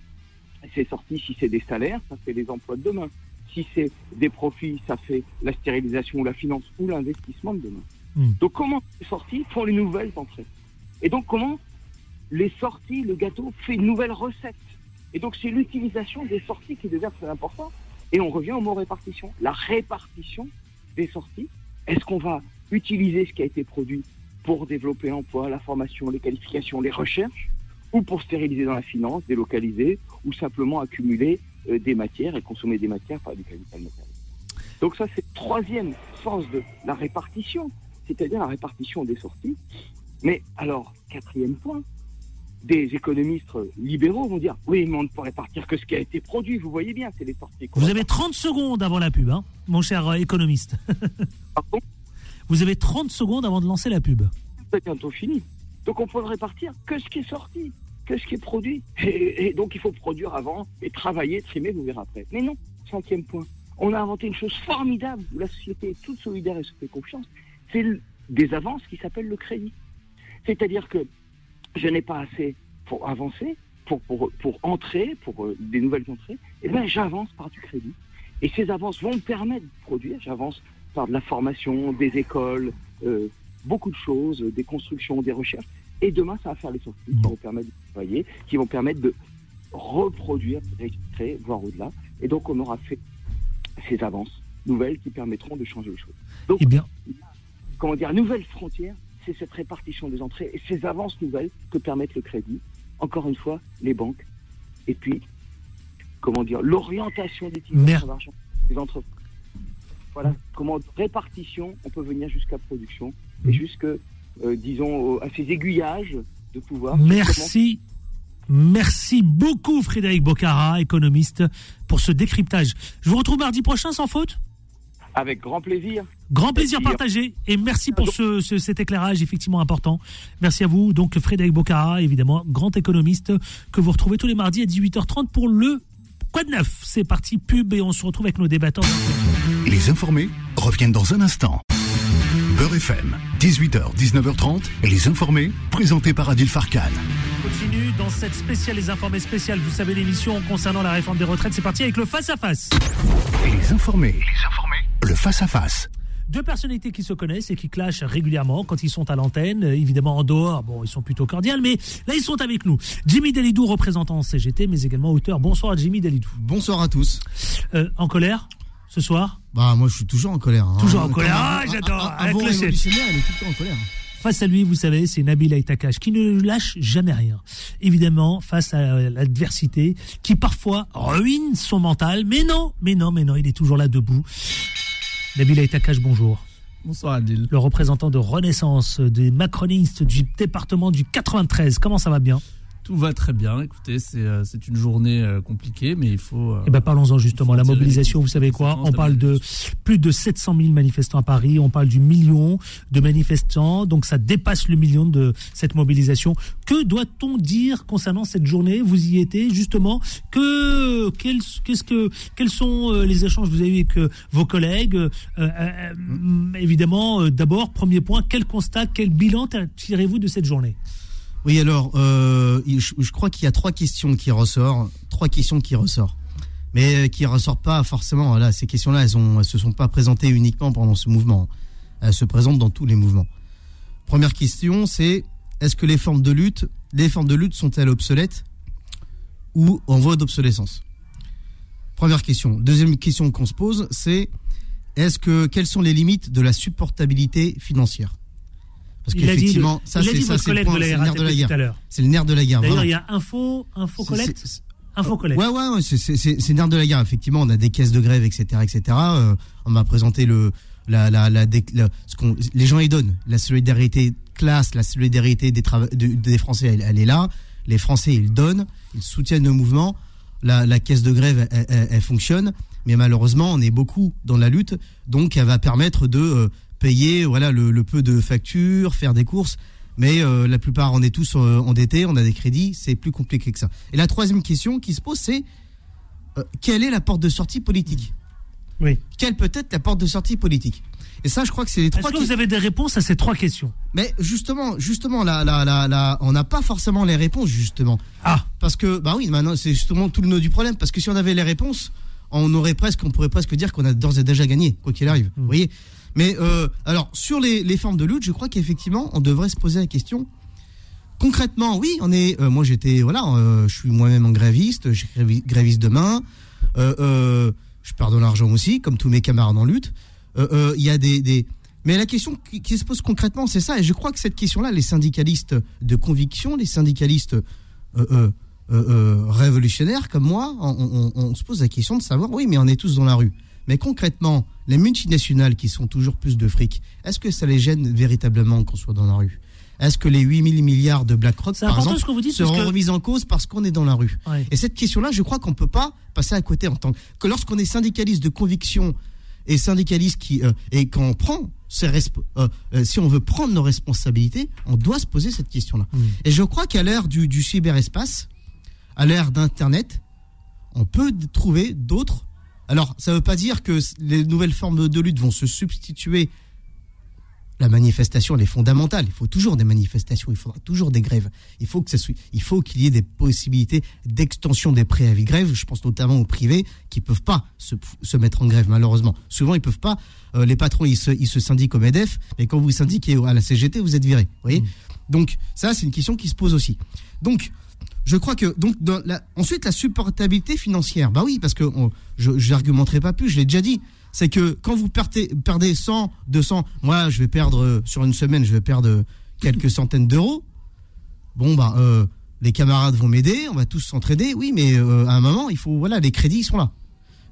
ces sorties, si c'est des salaires, ça fait les emplois de demain. Si c'est des profits, ça fait la stérilisation ou la finance ou l'investissement de demain. Hmm. Donc comment les sorties font les nouvelles entrées? Et donc comment les sorties, le gâteau fait une nouvelle recette? Et donc c'est l'utilisation des sorties qui devient très important. Et on revient au mot répartition. La répartition des sorties. Est-ce qu'on va utiliser ce qui a été produit pour développer l'emploi, la formation, les qualifications, les recherches, ou pour stériliser dans la finance, délocaliser, ou simplement accumuler euh, des matières et consommer des matières par du capital matériel. Donc ça, c'est le troisième sens de la répartition, c'est-à-dire la répartition des sorties. Mais alors, quatrième point, des économistes libéraux vont dire oui, mais on ne peut répartir que ce qui a été produit. Vous voyez bien, c'est les sorties. Vous avez 30 secondes avant la pub, hein, mon cher euh, économiste. Pardon Vous avez 30 secondes avant de lancer la pub. c'est bientôt fini. Donc on peut ne répartir que ce qui est sorti, que ce qui est produit. Et, et donc il faut produire avant et travailler, trimer, vous verrez après. Mais non, cinquième point. On a inventé une chose formidable où la société est toute solidaire et se fait confiance. C'est des avances qui s'appellent le crédit. C'est-à-dire que je n'ai pas assez pour avancer, pour, pour, pour entrer, pour euh, des nouvelles entrées. Et bien j'avance par du crédit. Et ces avances vont me permettre de produire. J'avance par de la formation, des écoles, euh, beaucoup de choses, euh, des constructions, des recherches. Et demain, ça va faire les sorties qui vont permettre de travailler, qui vont permettre de reproduire, récréer, voire au-delà. Et donc, on aura fait ces avances nouvelles qui permettront de changer les choses. Donc, Eh bien, comment dire, nouvelle frontière, c'est cette répartition des entrées et ces avances nouvelles que permettent le crédit. Encore une fois, les banques. Et puis, comment dire, l'orientation d'utilisation Mer- d'argent des entreprises. Voilà, comment répartition, on peut venir jusqu'à production et Mhm. jusque, euh, disons, à ces aiguillages de pouvoir. merci. Merci beaucoup, Frédéric Bocara, économiste, pour ce décryptage. Je vous retrouve mardi prochain, sans faute? Avec grand plaisir. Grand plaisir partagé et merci pour ce, ce- cet éclairage effectivement important. Merci à vous. Donc Frédéric Bocara, évidemment, grand économiste que vous retrouvez tous les mardis à 18h30 pour le Quoi de neuf? C'est parti pub et on se retrouve avec nos débatteurs. Les informés reviennent dans un instant. Beurre FM, 18h, 19h30, et les informés, présentés par Adil Farkan. On continue dans cette spéciale Les Informés spéciales. Vous savez l'émission concernant la réforme des retraites. C'est parti avec le face à face. Les informés, les informés, le face-à-face. Deux personnalités qui se connaissent et qui clashent régulièrement quand ils sont à l'antenne. Euh, Évidemment, en dehors, bon, ils sont plutôt cordiales, mais là, ils sont avec nous. Jimmy Dalidou, représentant CGT, mais également auteur. Bonsoir, Jimmy Dalidou. Bonsoir à tous. Euh, en colère ce soir? Bah moi je suis toujours en colère. hein. Toujours en colère. Ah, j'adore. Un, bon révolutionnaire, il est temps en colère. Face à lui, vous savez, c'est Nabil Aitakash qui ne lâche jamais rien. Évidemment, face à l'adversité, qui parfois ruine son mental, mais non, mais non, mais non, il est toujours là debout. Nabil Aitakash, bonjour. Bonsoir Adil. Le représentant de Renaissance des macronistes du département du 93. Comment ça va bien? Tout va très bien. Écoutez, c'est euh, c'est une journée euh, compliquée, mais il faut. euh, Eh ben parlons-en justement. La mobilisation, vous savez quoi? On parle de plus de 700 000 manifestants à Paris. On parle du million de manifestants. Donc ça dépasse le million de cette mobilisation. Que doit-on dire concernant cette journée? Vous y étiez justement. Que quels qu'est-ce que quels sont les échanges que vous avez eu avec vos collègues? Euh, euh, Mmh. Évidemment, d'abord premier point. Quel constat, quel bilan tirez-vous de cette journée? Oui, alors, euh, je, crois qu'il y a trois questions qui ressortent, trois questions qui ressortent, mais qui ressortent pas forcément. Ces questions-là, elles, elles se sont pas présentées uniquement pendant ce mouvement. Elles se présentent dans tous les mouvements. Première question, c'est est-ce que les formes de lutte, les formes de lutte sont-elles obsolètes ou en voie d'obsolescence? Première question. Deuxième question qu'on se pose, c'est est-ce que quelles sont les limites de la supportabilité financière? Parce qu'effectivement, ça c'est ça c'est le nerf de la guerre. C'est le nerf de la guerre. D'ailleurs, il y a info, info collecte, info collecte. Ouais, ouais, ouais, c'est- nerf de la guerre. Effectivement, on a des caisses de grève, etc., etc. Euh, on m'a présenté le, la, la, la, dé- la- ce qu'on, les gens y donnent. La solidarité classe, la solidarité des, trava- de- des Français, elle, elle est là. Les Français, ils donnent, ils soutiennent le mouvement. La, la caisse de grève, elle, elle- elle fonctionne. Mais malheureusement, on est beaucoup dans la lutte, donc elle va permettre de euh, payer, voilà, le, le peu de factures, faire des courses. Mais euh, la plupart, on est tous euh, endettés, on a des crédits, c'est plus compliqué que ça. Et la troisième question qui se pose, c'est euh, quelle est la porte de sortie politique? Oui. Quelle peut être la porte de sortie politique? Et ça, je crois que c'est les Est-ce trois. que qui- vous avez des réponses à ces trois questions? Mais justement, justement, là, là, là, là, on n'a pas forcément les réponses, justement. Ah, Parce que, bah oui, maintenant, c'est justement tout le nœud du problème. Parce que si on avait les réponses, on aurait presque, on pourrait presque dire qu'on a d'ores et déjà gagné, quoi qu'il arrive. Vous voyez? Mais euh, alors, sur les, les formes de lutte, je crois qu'effectivement, on devrait se poser la question. Concrètement, oui, on est. euh, moi, j'étais, voilà, euh, je suis moi-même en gréviste, je suis grévi- gréviste demain. Je perds de l'argent aussi, comme tous mes camarades en lutte. Il y a des, des- Mais la question qui, se pose concrètement, c'est ça. Et je crois que cette question-là, les syndicalistes de conviction, les syndicalistes révolutionnaires comme moi, on se pose la question de savoir, oui, mais on est tous dans la rue. Mais concrètement, les multinationales qui sont toujours plus de fric, est-ce que ça les gêne véritablement qu'on soit dans la rue? Est-ce que les 8000 milliards de BlackRock, par exemple, ce que vous dites parce seront que remis en cause parce qu'on est dans la rue? Ouais. Et cette question-là, je crois qu'on ne peut pas passer à côté en tant que, que lorsqu'on est syndicaliste de conviction et syndicaliste qui euh, et qu'on prend ses resp- euh, euh, si on veut prendre nos responsabilités, on doit se poser cette question-là. Mm. Et je crois qu'à l'ère du, du cyberespace, à l'ère d'Internet, on peut trouver d'autres. Alors, ça ne veut pas dire que les nouvelles formes de lutte vont se substituer. La manifestation, elle est fondamentale. Il faut toujours des manifestations, il faudra toujours des grèves. Il faut qu'il y ait des possibilités d'extension des préavis grève. Je pense notamment aux privés qui peuvent pas se, se mettre en grève, malheureusement. Souvent, ils peuvent pas. Euh, les patrons, ils se, ils se syndiquent au MEDEF, mais quand vous syndiquez à la CGT, vous êtes viré. Vous voyez? Donc, ça, c'est une question qui se pose aussi. Donc, je crois que donc dans la- ensuite la supportabilité financière. Bah oui, parce que on- je j'argumenterai pas plus. Je l'ai déjà dit. C'est que quand vous perdez, perdez 100, 200, moi je vais perdre euh, sur une semaine, je vais perdre euh, quelques centaines d'euros. Bon bah euh, les camarades vont m'aider, on va tous s'entraider. Oui, mais euh, à un moment il faut voilà les crédits ils sont là.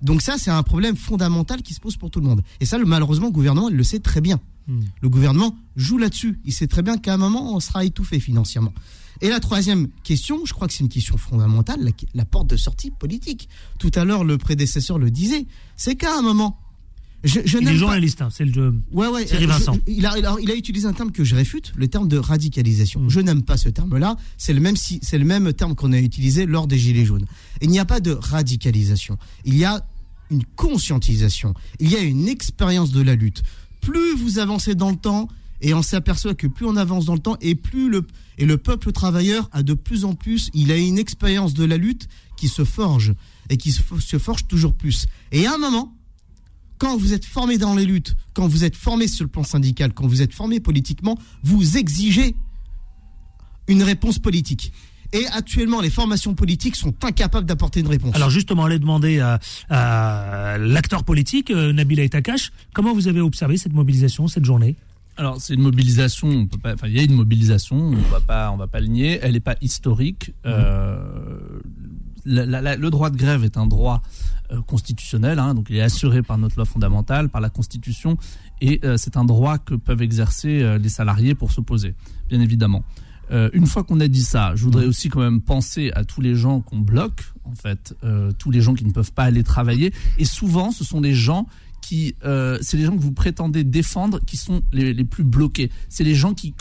Donc ça c'est un problème fondamental qui se pose pour tout le monde. Et ça le, malheureusement le gouvernement il le sait très bien. Le gouvernement joue là-dessus. Il sait très bien qu'à un moment, on sera étouffé financièrement. Et la troisième question, je crois que c'est une question fondamentale, la, la porte de sortie politique. Tout à l'heure, le prédécesseur le disait, c'est qu'à un moment, je, je il est journaliste, hein, c'est le jeu. Ouais, ouais, Thierry euh, Vincent. je- il, a, alors, il a utilisé un terme que je réfute, le terme de radicalisation. Mm. Je n'aime pas ce terme-là. C'est le même si, c'est le même terme qu'on a utilisé lors des Gilets jaunes. Il n'y a pas de radicalisation. Il y a une conscientisation. Il y a une expérience de la lutte. Plus vous avancez dans le temps, et on s'aperçoit que plus on avance dans le temps, et plus le et le peuple travailleur a de plus en plus, il a une expérience de la lutte qui se forge et qui se, forge toujours plus. Et à un moment, quand vous êtes formé dans les luttes, quand vous êtes formé sur le plan syndical, quand vous êtes formé politiquement, vous exigez une réponse politique. Et actuellement, les formations politiques sont incapables d'apporter une réponse. Alors justement, allez demander à, à l'acteur politique, euh, Nabil Aitakash, comment vous avez observé cette mobilisation, cette journée? Alors c'est une mobilisation, on peut pas, enfin il y a une mobilisation, on va pas, on va pas le nier. Elle n'est pas historique. Euh, la- la- la- le droit de grève est un droit euh, constitutionnel, hein, donc il est assuré par notre loi fondamentale, par la Constitution, et euh, c'est un droit que peuvent exercer euh, les salariés pour s'opposer, bien évidemment. Euh, une fois qu'on a dit ça, je voudrais aussi quand même penser à tous les gens qu'on bloque, en fait, euh, tous les gens qui ne peuvent pas aller travailler. Et souvent, ce sont les gens qui, euh, c'est les gens que vous prétendez défendre qui sont les, les plus bloqués. C'est les gens qui,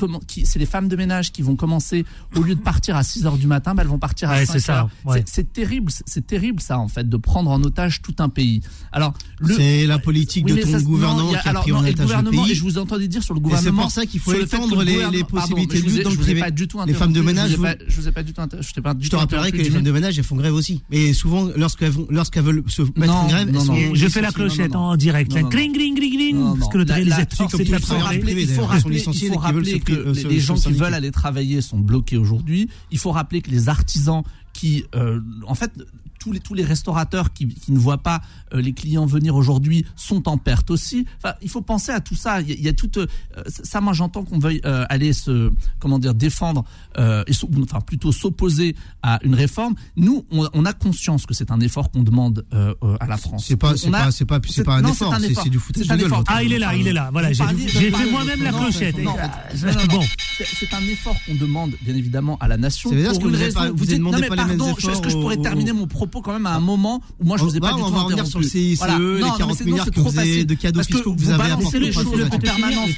c'est les femmes de ménage qui vont commencer au lieu de partir à 6 heures du matin, bah, elles vont partir à Ouais, 5 c'est ça, heures. ouais. C'est- terrible, c'est- terrible ça en fait de prendre en otage tout un pays. Alors C'est la politique Oui, de ton ça, gouvernement non, a- qui a alors, pris non, en otage le gouvernement, pays. Et je vous entendais dire sur le Et c'est gouvernement. pour ça qu'il faut étendre le les, gouvernement- les pardon, possibilités je de ai- lutte dans je le vous ai privé. pas du tout Les femmes de interrompu, ménage, je vous ai vous- pas- je vous ai pas du tout je t'ai pas du Je te rappellerai que les femmes de ménage, elles font grève aussi. Et souvent, lorsqu'elles veulent se mettre en grève. Je fais la clochette en direct. Non, là. non, Gring, gring, gring, gring. Non, non, Parce que le réalisateur, comme c'est les il faut rappeler, il faut rappeler, il faut que les, les gens qui veulent aller travailler sont bloqués aujourd'hui. Il faut rappeler que les artisans qui, euh, en fait, tous les tous les restaurateurs qui, qui ne voient pas euh, les clients venir aujourd'hui sont en perte aussi. Enfin, il faut penser à tout ça. Il y a, il y a tout euh, ça. Moi, j'entends qu'on veuille euh, aller se comment dire défendre euh, et so- enfin plutôt s'opposer à une réforme. Nous, on, on a conscience que c'est un effort qu'on demande à la France. C'est pas, c'est pas, c'est pas, c'est pas un non, effort, un c'est c'est du foutage de gueule. Ah, il est là, il est là. Voilà, j'ai fait moi-même la clochette. non, Et- non, non, non. Bon. C'est- C'est un effort qu'on demande, bien évidemment, à la nation. Ça veut dire pour que vous vous dites, non, mais pardon, est-ce que je pourrais au- terminer mon propos quand même à un moment où moi je vous ai Bah, pas du on tout va revenir interrompu. sur le CICE, Voilà. les Non, non, 40 mais c'est- non, milliards c'est que trop vous avez- facile. de cadeaux fiscaux que vous vous avez apportés les choses en permanence.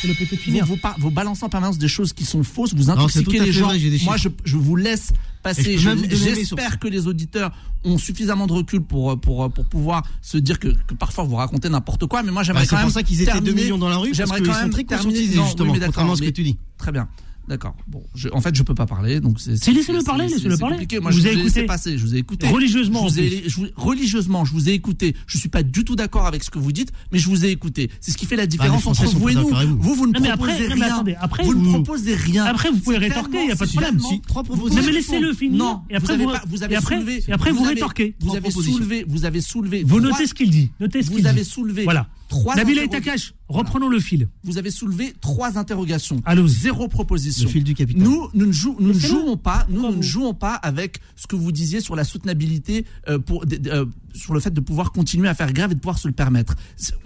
Vous, balancez en permanence des choses qui sont fausses, vous c'est intoxiquez les gens. Moi, je, vous laisse passer. J'espère que les auditeurs ont suffisamment de recul pour, pour, pour pouvoir se dire que, que parfois vous racontez n'importe quoi. Mais moi, Bah, j'aimerais c'est quand même. pour ça qu'ils étaient 2 terminer- millions dans la rue, parce J'aimerais qu'ils quand sont même très terminer- oui, justement, mais contrairement à ce que tu dis. Très bien. D'accord. Bon, je- en fait, je peux pas parler, donc c'est. Si, laissez-le parler, c'est- laissez-le c'est parler. compliqué. Moi, Vous je avez vous ai écouté. passer, je vous ai écouté. Religieusement, Je vous ai- je vous- religieusement, je vous ai écouté. Je suis pas du tout d'accord avec ce que vous dites, mais je vous ai écouté. C'est ce qui fait la différence Français entre vous et nous. vous. Vous, vous ne Non, mais proposez après- non, mais rien. attendez, après, vous ne proposez rien. Après, vous pouvez C'est rétorquer, il y a pas de c'est problème. Si, trois propositions. Non, mais laissez-le finir. Non, Et après, vous avez vous- pas- vous avez et après- soulevé. et après, vous avez- rétorquez. Vous avez soulevé. Vous avez soulevé. Vous notez ce qu'il dit. Notez ce qu'il Vous avez dit. soulevé. Voilà. Trois Nabila. Itakash, reprenons le fil. Vous avez soulevé trois interrogations. Allons-y. Zéro proposition. Le fil du capitaine. Nous, nous ne, jou- nous ne Laissez-le. jouons pas, nous, ne jouons pas avec ce que vous disiez sur la soutenabilité, euh, pour, euh, sur le fait de pouvoir continuer à faire grève et de pouvoir se le permettre.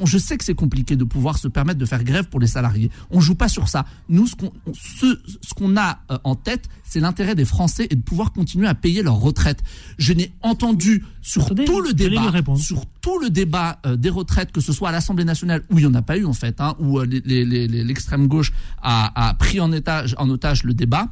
Je sais que c'est compliqué de pouvoir se permettre de faire grève pour les salariés. On joue pas sur ça. Nous, ce qu'on, on- ce, ce qu'on a euh, en tête, c'est l'intérêt des Français et de pouvoir continuer à payer leur retraite. Je n'ai entendu sur Attendez, tout le débat, sur tout le débat euh, des retraites, que ce soit à l'Assemblée nationale où il n'y en a pas eu en fait, hein, où euh, l'extrême gauche a, a pris en, étage, en otage le débat.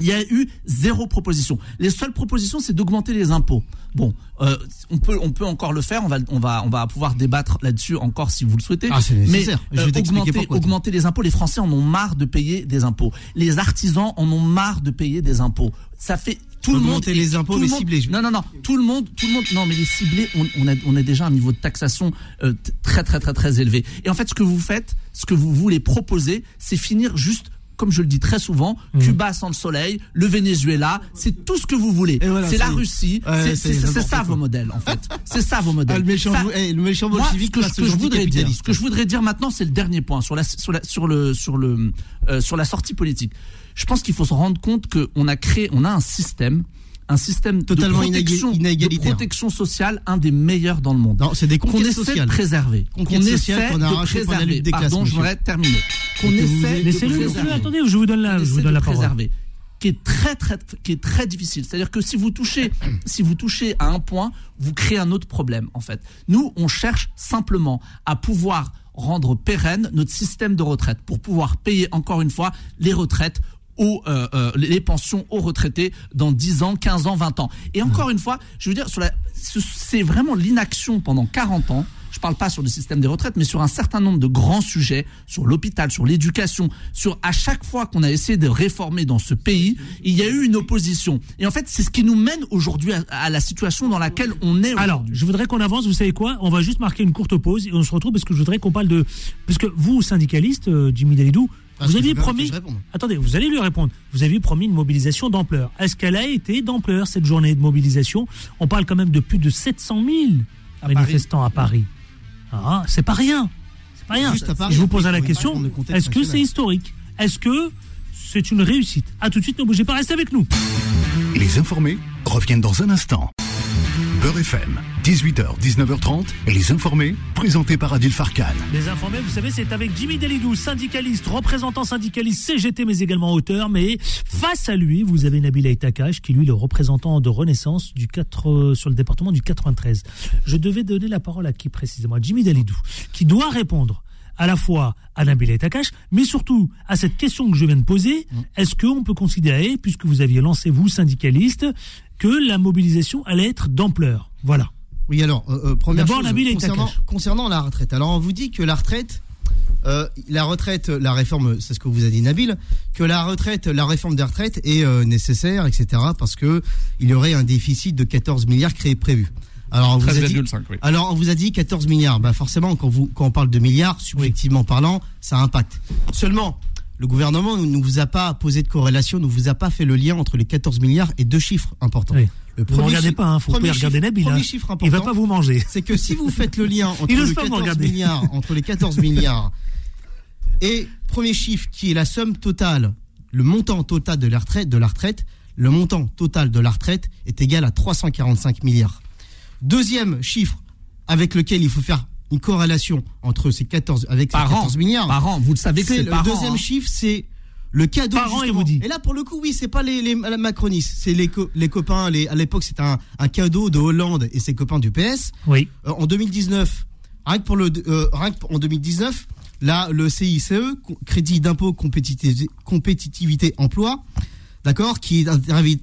Il y a eu zéro proposition. Les seules propositions, c'est d'augmenter les impôts. Bon, euh, on peut, on peut encore le faire. On va, on va, on va pouvoir débattre là-dessus encore si vous le souhaitez. Ah, c'est nécessaire. Mais Je vais t'expliquer augmenter, augmenter les impôts. Les Français en ont marre de payer des impôts. Les artisans en ont marre de payer des impôts. Ça fait tout le monde. Augmenter les impôts, mais ciblés. Non, non, non. Tout le monde, tout le monde. Non, mais les ciblés, on, on a, on a déjà un niveau de taxation euh, très, très, très, très élevé. Et en fait, ce que vous faites, ce que vous voulez proposer, c'est finir juste. Comme je le dis très souvent, Mhm. Cuba sans le soleil, le Venezuela, c'est tout ce que vous voulez. Et voilà, c'est la. Russie, Ouais, c'est- ça quoi. vos modèles en fait. C'est ça vos modèles. Ah, le méchant, Ça- eh, le méchant moi, ce que, ce que je voudrais dire, ce que je voudrais dire maintenant, c'est le dernier point sur la sur la sur le sur le euh, sur la sortie politique. Je pense qu'il faut se rendre compte que on a créé, on a un système, un système Totalement de protection, de protection sociale, un des meilleurs dans le monde. C'est des Qu'on essaie de préserver, qu'on essaie qu'on a de préserver. des classes, Pardon, je monsieur. voudrais terminer. Qu'on essaie de préserver. Attendez, je vous donne la, je vous donne la parole. préserver, qui est très très qui est très difficile. C'est-à-dire que si vous touchez si vous touchez à un point, vous créez un autre problème en fait. Nous, on cherche simplement à pouvoir rendre pérenne notre système de retraite pour pouvoir payer encore une fois les retraites aux, euh, euh, les pensions aux retraités dans 10 ans, 15 ans, 20 ans. Et encore une fois, je veux dire, c'est vraiment l'inaction pendant 40 ans. Je parle pas sur le système des retraites, mais sur un certain nombre de grands sujets, sur l'hôpital, sur l'éducation, sur à chaque fois qu'on a essayé de réformer dans ce pays, il y a eu une opposition. Et en fait, c'est ce qui nous mène aujourd'hui à, à la situation dans laquelle on est. Alors, je voudrais qu'on avance. Vous savez quoi? On va juste marquer une courte pause et on se retrouve parce que je voudrais qu'on parle de. Parce que vous, syndicaliste, euh, Jimmy Dalidou, Parce vous aviez promis. Attendez, vous allez lui répondre. Vous aviez promis une mobilisation d'ampleur. Est-ce qu'elle a été d'ampleur cette journée de mobilisation? On parle quand même de plus de 700 000 À manifestants à Paris. Ah, c'est pas rien. C'est pas rien. Juste à Paris, je vous pose la question est-ce que c'est historique? Est-ce que c'est une réussite? À tout de suite, ne bougez pas, restez avec nous. Les informés reviennent dans un instant. Beurre FM, 18h, 19h30, et les informés, présentés par Adil Farkan. Les informés, vous savez, c'est avec Jimmy Delidou, syndicaliste, représentant syndicaliste CGT, mais également auteur. Mais face à lui, vous avez Nabil Aitakash, qui lui est le représentant de Renaissance du 4, euh, sur le département du 93. Je devais donner la parole à qui précisément? À Jimmy Delidou, qui doit répondre à la fois à Nabil Aitakash, mais surtout à cette question que je viens de poser. Est-ce qu'on peut considérer, puisque vous aviez lancé, vous, syndicaliste, que la mobilisation allait être d'ampleur Voilà. Oui, alors, euh, euh, première D'abord, chose, Nabil et concernant, concernant la retraite. Alors, on vous dit que la retraite, euh, la retraite, la réforme, c'est ce que vous a dit Nabil, que la retraite, la réforme des retraites est euh, nécessaire, etc., parce que il y aurait un déficit de 14 milliards créé prévu. Alors, on vous a dit, 13,5, oui. alors, on vous a dit 14 milliards. Bah, forcément, quand, vous, quand on parle de milliards, subjectivement parlant, ça impacte. Seulement, le gouvernement ne vous a pas posé de corrélation, ne vous a pas fait le lien entre les 14 milliards et deux chiffres importants. Oui. Le Vous ne regardez pas, hein, faut pas regarder Nabil. premier hein. Il va pas vous manger. c'est que si vous faites le lien entre le pas me 14 regarder. milliards, entre les 14 milliards et premier chiffre qui est la somme totale, le montant total de la retraite, de la retraite, le montant total de la retraite est égal à 345 milliards. Deuxième chiffre avec lequel il faut faire une corrélation entre ces 14 avec ces Par an. 14 milliards. Par an, vous le savez que C'est le par an, deuxième hein. chiffre, c'est le cadeau. Par an, il vous dit. Et là, pour le coup, oui, c'est pas les, les macronistes, c'est les, co- les copains. Les, à l'époque, c'était un, un cadeau de Hollande et ses copains du PS. Oui. Euh, en 2019, rien que pour le, euh, rien que pour- en 2019, là, le CICE, crédit d'impôt compétitivité, compétitivité emploi, d'accord, qui est un,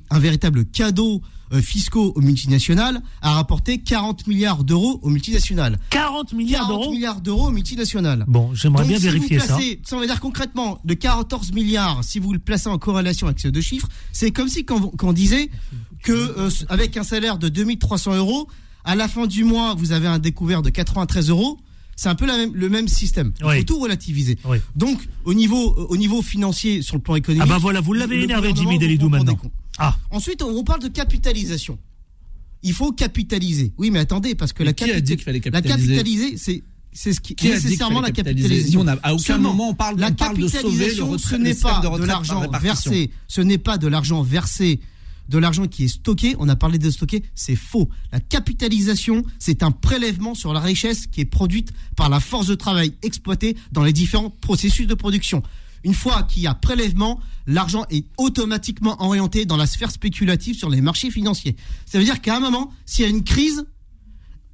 un véritable cadeau fiscaux aux multinationales, a rapporté 40 milliards d'euros aux multinationales. 40 milliards 40 d'euros. milliards d'euros aux multinationales. Bon, j'aimerais bien si vérifier vous ça. placez, Ça veut dire concrètement, de 14 milliards, si vous le placez en corrélation avec ces deux chiffres, c'est comme si quand on disait que euh, avec un salaire de 2300 euros, à la fin du mois, vous avez un découvert de 93 euros. C'est un peu la même- le même système. Il Oui. faut tout relativiser. Oui. Donc, au niveau, au niveau financier, sur le plan Ah économique. bah voilà, vous l'avez énervé, Jimmy des maintenant. Ah, Ensuite, on parle de capitalisation. Il faut capitaliser. Oui, mais attendez, parce que Mais la, qui a capita- dit qu'il fallait la capitaliser capitaliser, c'est c'est ce qui Qui nécessairement la capitaliser capitalisation. On a- à aucun Seulement, moment, on parle- la on parle de sauver le capitalisation, retrait- ce n'est pas de l'argent versé, ce n'est pas de l'argent versé, de l'argent qui est stocké. On a parlé de stocker, c'est faux. La capitalisation, c'est un prélèvement sur la richesse qui est produite par la force de travail exploitée dans les différents processus de production. Une fois qu'il y a prélèvement, l'argent est automatiquement orienté dans la sphère spéculative sur les marchés financiers. Ça veut dire qu'à un moment, s'il y a une crise,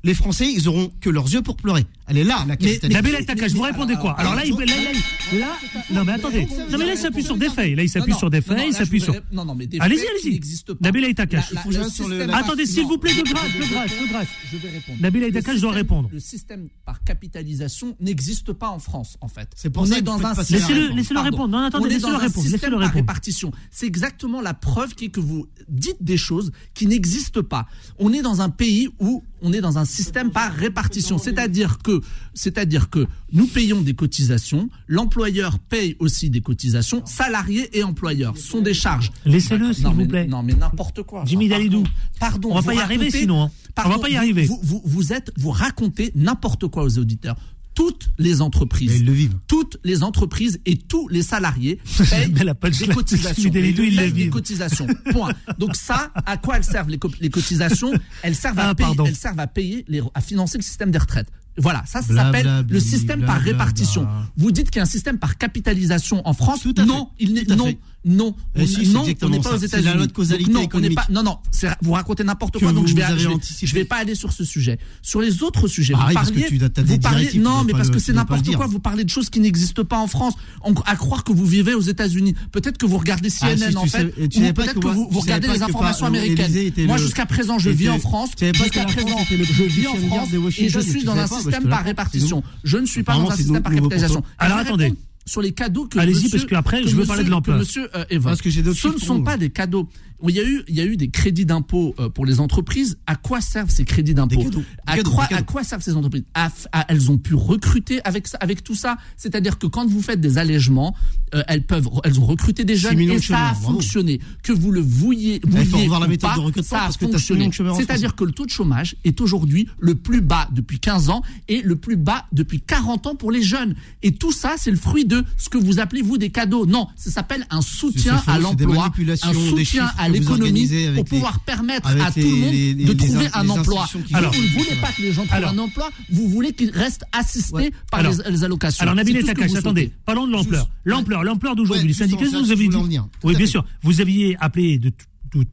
les Français, ils auront que leurs yeux pour pleurer. Elle est là, la capitalisation. Nabil Aitakash, vous répondez quoi Alors là, il, là, là, là- non mais attendez, non mais là il s'appuie sur des faits, là il s'appuie sur des faits, il s'appuie je sur... Non, non, mais des Allez-y, allez-y. Nabil la- Attendez, s'il vous plaît, de grâce, de grâce, de grâce. Je vais répondre. Nabil Le Aitakash doit système- répondre. Le système par capitalisation n'existe pas en France, en fait. C'est pour on ça dans un Laissez-le- répondre. Non, attendez, laissez-le répondre, système laissez-le répondre. répartition. C'est exactement la preuve qui est que vous dites des choses qui n'existent pas. On est dans un pays où on est dans un système par répartition, c'est-à-dire que, c'est-à-dire que nous payons des cotisations, l'employeur paye aussi des cotisations, salariés et employeurs sont des charges. Laissez-le, s'il vous plaît. Non mais n'importe quoi. Jimmy Dalidou. Pardon. On va pas y arriver sinon, hein. Pardon, On va pas y arriver. Vous, vous, vous êtes, vous racontez n'importe quoi aux auditeurs. Toutes les entreprises, Et ils le vivent. toutes les entreprises et tous les salariés payent des cotisations. Des. Point. Donc ça, à quoi elles servent les, co- les cotisations Elles servent à Ah, payer, elles servent à payer les, à financer le système des retraites. Voilà, ça, s'appelle le système bla, par bla, répartition. bla. Vous dites qu'il y a un système par capitalisation en France Tout à Non, fait. il n'est non, fait. Non, on- si, non, on n'est pas ça. aux C'est États-Unis. la loi de causalité Donc non, on pas- non, non, vous racontez n'importe quoi. Donc je vais, je vais, je vais pas aller sur ce sujet. Sur les autres sujets, Bah vous oui, parce que parliez, tu vous parliez, non, mais parce le- que c'est n'importe quoi. Vous parlez de choses qui n'existent pas en France. À croire que vous vivez aux États-Unis. Peut-être que vous regardez Ah, CNN si, en fait, ou peut-être que vous, regardez les informations américaines. Moi, jusqu'à présent, je vis en France. Jusqu'à présent, je vis en France et je suis dans un bah, système par répartition. Je ne suis pas dans un système par capitalisation. Alors, attendez. Sur les cadeaux que Allez-y, parce qu'après, que je veux parler de l'emploi. monsieur euh, évoque. Parce que j'ai d'autres Ce ne sont pas des cadeaux. Il y a eu, il y a eu des crédits d'impôt euh, pour les entreprises. À quoi servent ces crédits d'impôt Des cadeaux. Des à, quoi, des cadeaux. à quoi servent ces entreprises À f- à- Elles ont pu recruter avec ça, avec tout ça. C'est-à-dire que quand vous faites des allègements, euh, elles peuvent, elles ont recruté des jeunes et ça a bravo. fonctionné. Que vous le vouliez revoir la ou méthode pas, de recrutement ça a parce fonctionné. C'est-à-dire que le taux de chômage est aujourd'hui le plus bas depuis 15 ans et le plus bas depuis 40 ans pour les jeunes. Et tout ça, c'est le fruit de ce que vous appelez vous des cadeaux. Non, ça s'appelle un soutien à l'emploi, un soutien à l'économie pour pouvoir permettre à tout le monde de trouver un emploi. Alors, vous ne voulez pas que les gens trouvent un emploi, vous voulez qu'ils restent assistés par les, allocations. Alors, Nabil Takash, attendez, parlons de l'ampleur. L'ampleur, l'ampleur d'aujourd'hui. les syndicats, vous avez dit. Oui, bien sûr. Vous aviez appelé de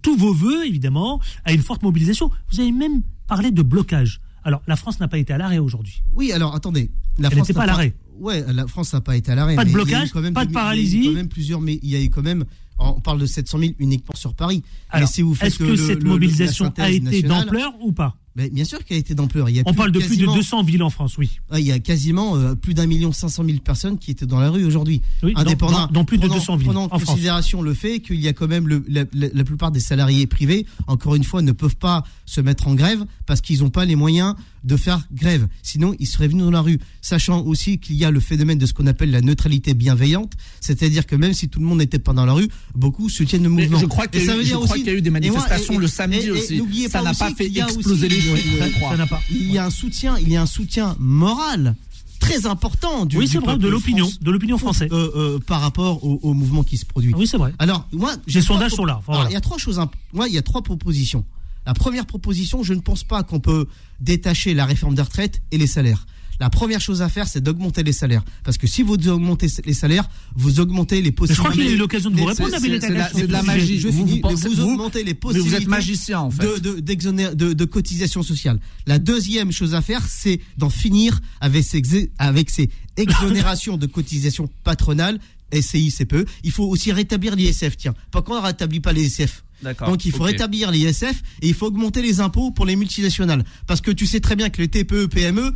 tous vos voeux, évidemment, à une forte mobilisation. Vous avez même parlé de blocage. Alors, la France n'a pas été à l'arrêt aujourd'hui. Oui, alors attendez. La Elle n'était pas à l'arrêt ouais, la France n'a pas été à l'arrêt. Pas de blocage, quand même pas de paralysie. Il y a eu quand même plusieurs, mais il y a eu quand même. On parle de 700 000 uniquement sur Paris. Alors, est-ce que, que cette mobilisation a été d'ampleur ou pas? Mais bien sûr qu'elle a été d'ampleur. On parle de plus de 200 villes en France, oui. Il y a quasiment euh, plus d'un million cinq cent mille personnes qui étaient dans la rue aujourd'hui. Oui, Indépendant, dans, dans, plus de 200 villes. Prenant en considération France. le fait qu'il y a quand même la, plupart des salariés privés, encore une fois, ne peuvent pas se mettre en grève parce qu'ils n'ont pas les moyens de faire grève. Sinon, ils seraient venus dans la rue. Sachant aussi qu'il y a le phénomène de ce qu'on appelle la neutralité bienveillante, c'est-à-dire que même si tout le monde n'était pas dans la rue, beaucoup soutiennent le mouvement. Mais je crois qu'il y, a eu des manifestations et moi, et, et, le samedi aussi. Ça n'a pas fait exploser les il y a un soutien, il y a un soutien moral très important du, oui, de l'opinion, de l'opinion française euh, euh, par rapport au, mouvement qui se produit. Alors moi, les sondages sont là. Il y a trois choses. Moi, il y a trois propositions. La première proposition, je ne pense pas qu'on peut détacher la réforme des retraites et les salaires la première chose à faire, c'est d'augmenter les salaires. Parce que si vous augmentez les salaires, vous augmentez les possibilités. Mais je crois qu'il a eu l'occasion de vous répondre, C'est de la magie. Je vous, finis, vous, vous, augmentez les possibilités. vous êtes magicien, en fait. De, de, de, de cotisation sociale. La deuxième chose à faire, c'est d'en finir avec ces, avec ces exonérations de cotisation patronale, SCI, CPE. Il faut aussi rétablir l'ISF, tiens. Pourquoi on ne rétablit pas l'ISF donc il faut rétablir l'ISF et il faut augmenter les impôts pour les multinationales. Parce que tu sais très bien que les TPE, PME,